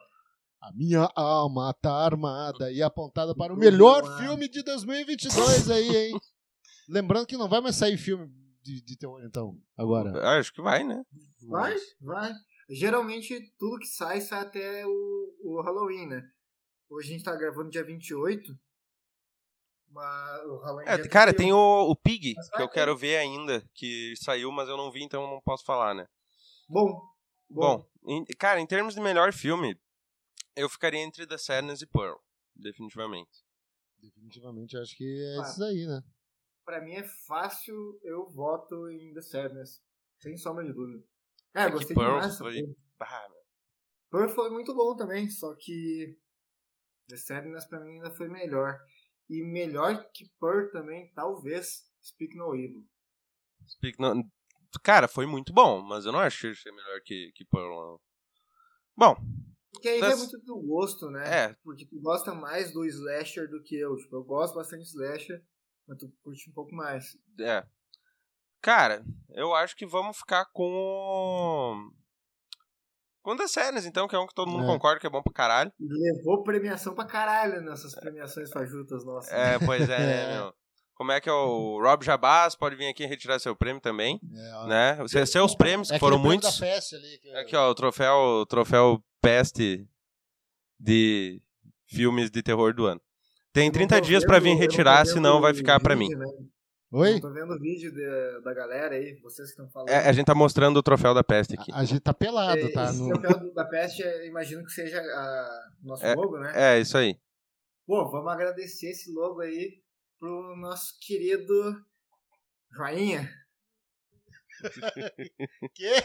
A minha alma tá armada e apontada para o melhor filme de 2022 aí, hein? Lembrando que não vai mais sair filme de, de terror, então, agora. Ah, Acho que vai, né? Vai, vai. Geralmente, tudo que sai, sai até o, o Halloween, né? Hoje a gente tá gravando dia 28. Mas o Halloween É, cara, 31. tem o, o Pig, que eu quero ver ainda, que saiu, mas eu não vi, então eu não posso falar, né? Bom. Bom, em- cara, em termos de melhor filme, eu ficaria entre The Sadness e Pearl, definitivamente. Definitivamente, eu acho que é Ah. esses aí, né? Pra mim é fácil, eu voto em The Sadness. Sem sombra de dúvida. É, É que gostei Pearl demais. foi-. Bah. Pearl foi muito bom também, só que The Sadness pra mim ainda foi melhor. E melhor que Pearl também, talvez, Speak No Evil. Speak no- Cara, foi muito bom, mas eu não acho que seja melhor que, que Pearl, não. Bom, Porque aí Das- é muito do gosto, né? É. Porque tu gosta mais do slasher do que eu. Tipo, eu gosto bastante de slasher, mas tu curte um pouco mais. é. Cara, eu acho que vamos ficar com. o- Com The Sadness, então, que é um que todo mundo É. concorda que é bom pra caralho. Levou premiação pra caralho nessas premiações fajutas nossas. É, pois é, né, [laughs] É. meu? Como é que é o Rob Jabaz pode vir aqui retirar seu prêmio também, É, né? Os seus prêmios, É que foram muitos. da peste ali. que- Aqui, ó, o troféu, o troféu peste de filmes de terror do ano. Tem Eu não 30 tô dias pra vendo- vir retirar, senão vai ficar pra mim. né? Oi? Eu tô vendo o vídeo de- da galera aí, vocês que estão falando. É, a gente tá mostrando o troféu da peste aqui. A, a gente tá pelado, É, tá? Esse No- troféu do- da peste, eu imagino que seja a- o nosso É, logo, né? É, isso aí. Pô, vamos agradecer esse logo aí pro nosso querido Joinha. [laughs] Quê?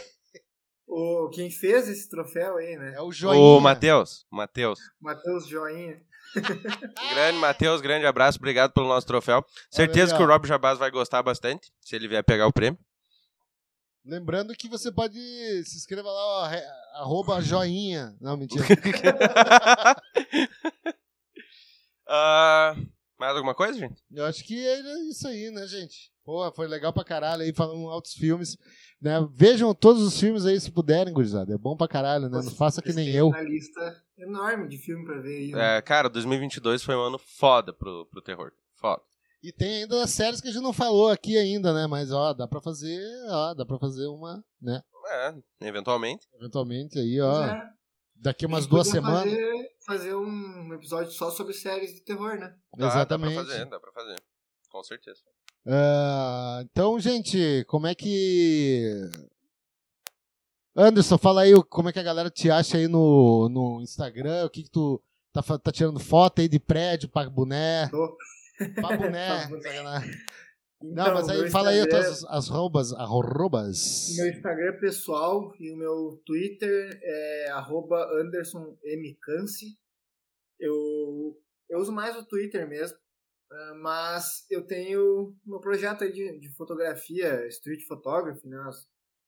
O, quem fez esse troféu aí, né? É o joinha. Ô, Matheus, Matheus. Matheus Joinha. [laughs] Grande Matheus, grande abraço, obrigado pelo nosso troféu. Certeza aí, que o. Rob Jabaz vai gostar bastante, se ele vier pegar o prêmio. Lembrando que você pode se inscreva lá, ó, arroba joinha. Não, mentira. [laughs] Ah, mais alguma coisa, gente? Eu acho que é isso aí, né, gente? Pô, foi legal pra caralho aí, falando altos filmes. Né? Vejam todos os filmes aí se puderem, gurizada. É bom pra caralho, né? Não faça que nem eu. Uma lista enorme de filme pra ver aí. né? É, cara, 2022 foi um ano foda pro, pro terror. Foda. E tem ainda as séries que a gente não falou aqui ainda, né? Mas, ó, dá pra fazer, ó, dá pra fazer uma, né? É, eventualmente. Eventualmente aí, ó. É, Daqui umas duas semanas. Fazer, fazer um episódio só sobre séries de terror, né? Dá, Exatamente. Dá pra fazer, dá pra fazer. Com certeza. Ah, então, gente, como é que. Anderson, fala aí como é que a galera te acha aí no, no Instagram, o que, que tu tá, tá tirando foto aí de prédio, pra boné. Tô. Pra boné. [laughs] Pra boné. Então, Não, mas aí meu fala aí as, as arrobas, arrobas. Meu Instagram pessoal e o meu Twitter é arroba Anderson M. Canci. Eu, eu uso mais o Twitter mesmo, ah, mas eu tenho meu projeto aí de, de fotografia, street photography, né?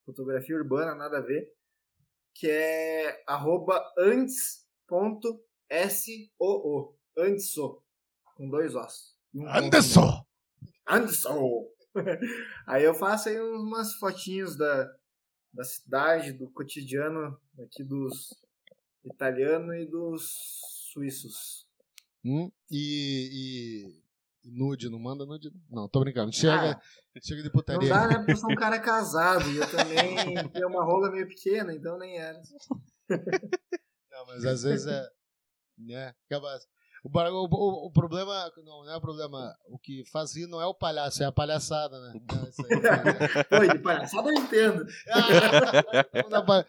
fotografia urbana, nada a ver, que é arroba antes.soo, Andesso, com dois Os. e um Anderson! Anderson! [laughs] aí eu faço aí umas fotinhos da, da cidade, do cotidiano aqui dos italianos e dos suíços. Hum, e, e- e nude, não manda nude? Não, tô brincando. Chega, chega de Não putaria. dá, né? Porque eu sou um cara casado e eu também [laughs] tenho uma rola meio pequena, então nem era. Não, mas às vezes é. Né? Acaba... O, o, o, o problema. Não, não é o problema. O que faz rir não é o palhaço, é a palhaçada, né? Não, isso aí, [laughs] de palhaçada eu entendo. [laughs] Ah,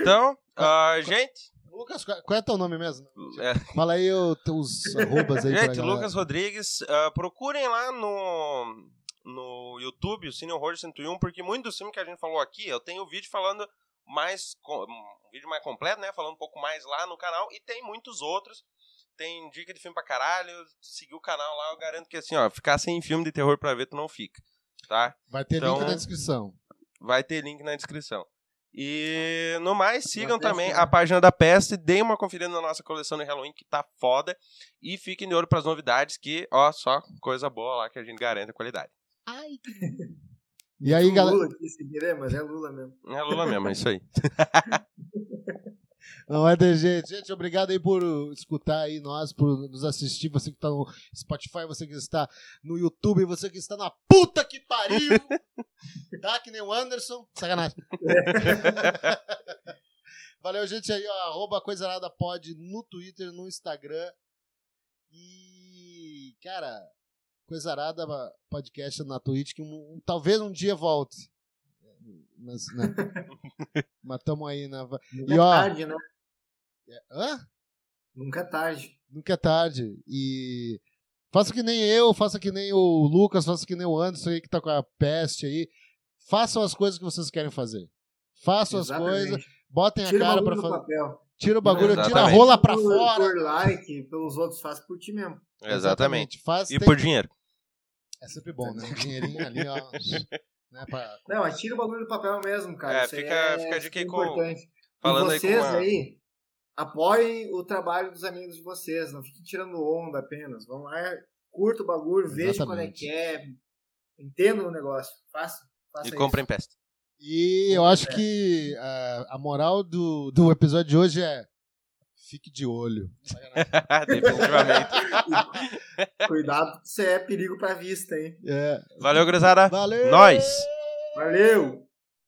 Então, ah, gente. Lucas, qual é teu nome mesmo? é, Fala aí os teus arrobas aí gente. Lucas Rodrigues, ah, procurem lá no, no YouTube, o Cine Horror 101, porque muito do filme que a gente falou aqui, eu tenho um vídeo falando mais. Um vídeo mais completo, né? Falando um pouco mais lá no canal, e tem muitos outros. Tem dica de filme pra caralho. Seguir o canal lá, eu garanto que assim, ó, ficar sem filme de terror pra ver, tu não fica. Tá? Vai ter Então- link na descrição. Vai ter link na descrição. E no mais, sigam também a página da Peste, deem uma conferida na nossa coleção de Halloween, que tá foda. E fiquem de olho pras novidades, que, ó, só coisa boa lá que a gente garante a qualidade. E aí, O galera. Lula aqui, se mas é Lula mesmo. É Lula mesmo, é isso aí. [laughs] Não vai ter jeito. Gente, obrigado aí por escutar aí nós, por nos assistir. Você que está no Spotify, você que está no YouTube, você que está na puta que pariu. [laughs] tá? Que nem o Anderson. Sacanagem. [laughs] Valeu, gente aí, ó. Arroba Coisa Arada Pod no Twitter, no Instagram. E, cara, Coisa Arada Podcast na Twitch, que um- um- talvez um dia volte. Mas, né? [laughs] Mas tamo aí na. Nunca E, é ó- tarde, né? Hã? Nunca é tarde. Nunca é tarde. E faça que nem eu, faça que nem o Lucas, faça que nem o Anderson aí que tá com a peste aí. Façam as coisas que vocês querem fazer. Façam as Exatamente. coisas, botem Tira a o cara do fazer. papel. Tira o bagulho, tira a Exatamente. rola pra por, fora. Por like, pelos outros, faz por ti mesmo. Exatamente. Faz, E tem- por dinheiro. É sempre bom, né? Um dinheirinho ali, ó. [laughs] né, pra... Não, mas tira o bagulho do papel mesmo, cara. É, Isso aí fica- é fica a dica aí super com-. Falando e aí com vocês uma- aí, apoiem o trabalho dos amigos de vocês. Não fiquem tirando onda apenas. Vão lá, curta o bagulho, veja qual é que é. Entenda o negócio. Faça. faça E comprem peste. E eu acho que a, a moral do, do episódio de hoje é fique de olho. [laughs] Definitivamente. [laughs] Cuidado, isso é perigo pra vista, hein? É. Valeu, gurizada. Valeu! Nós. Valeu!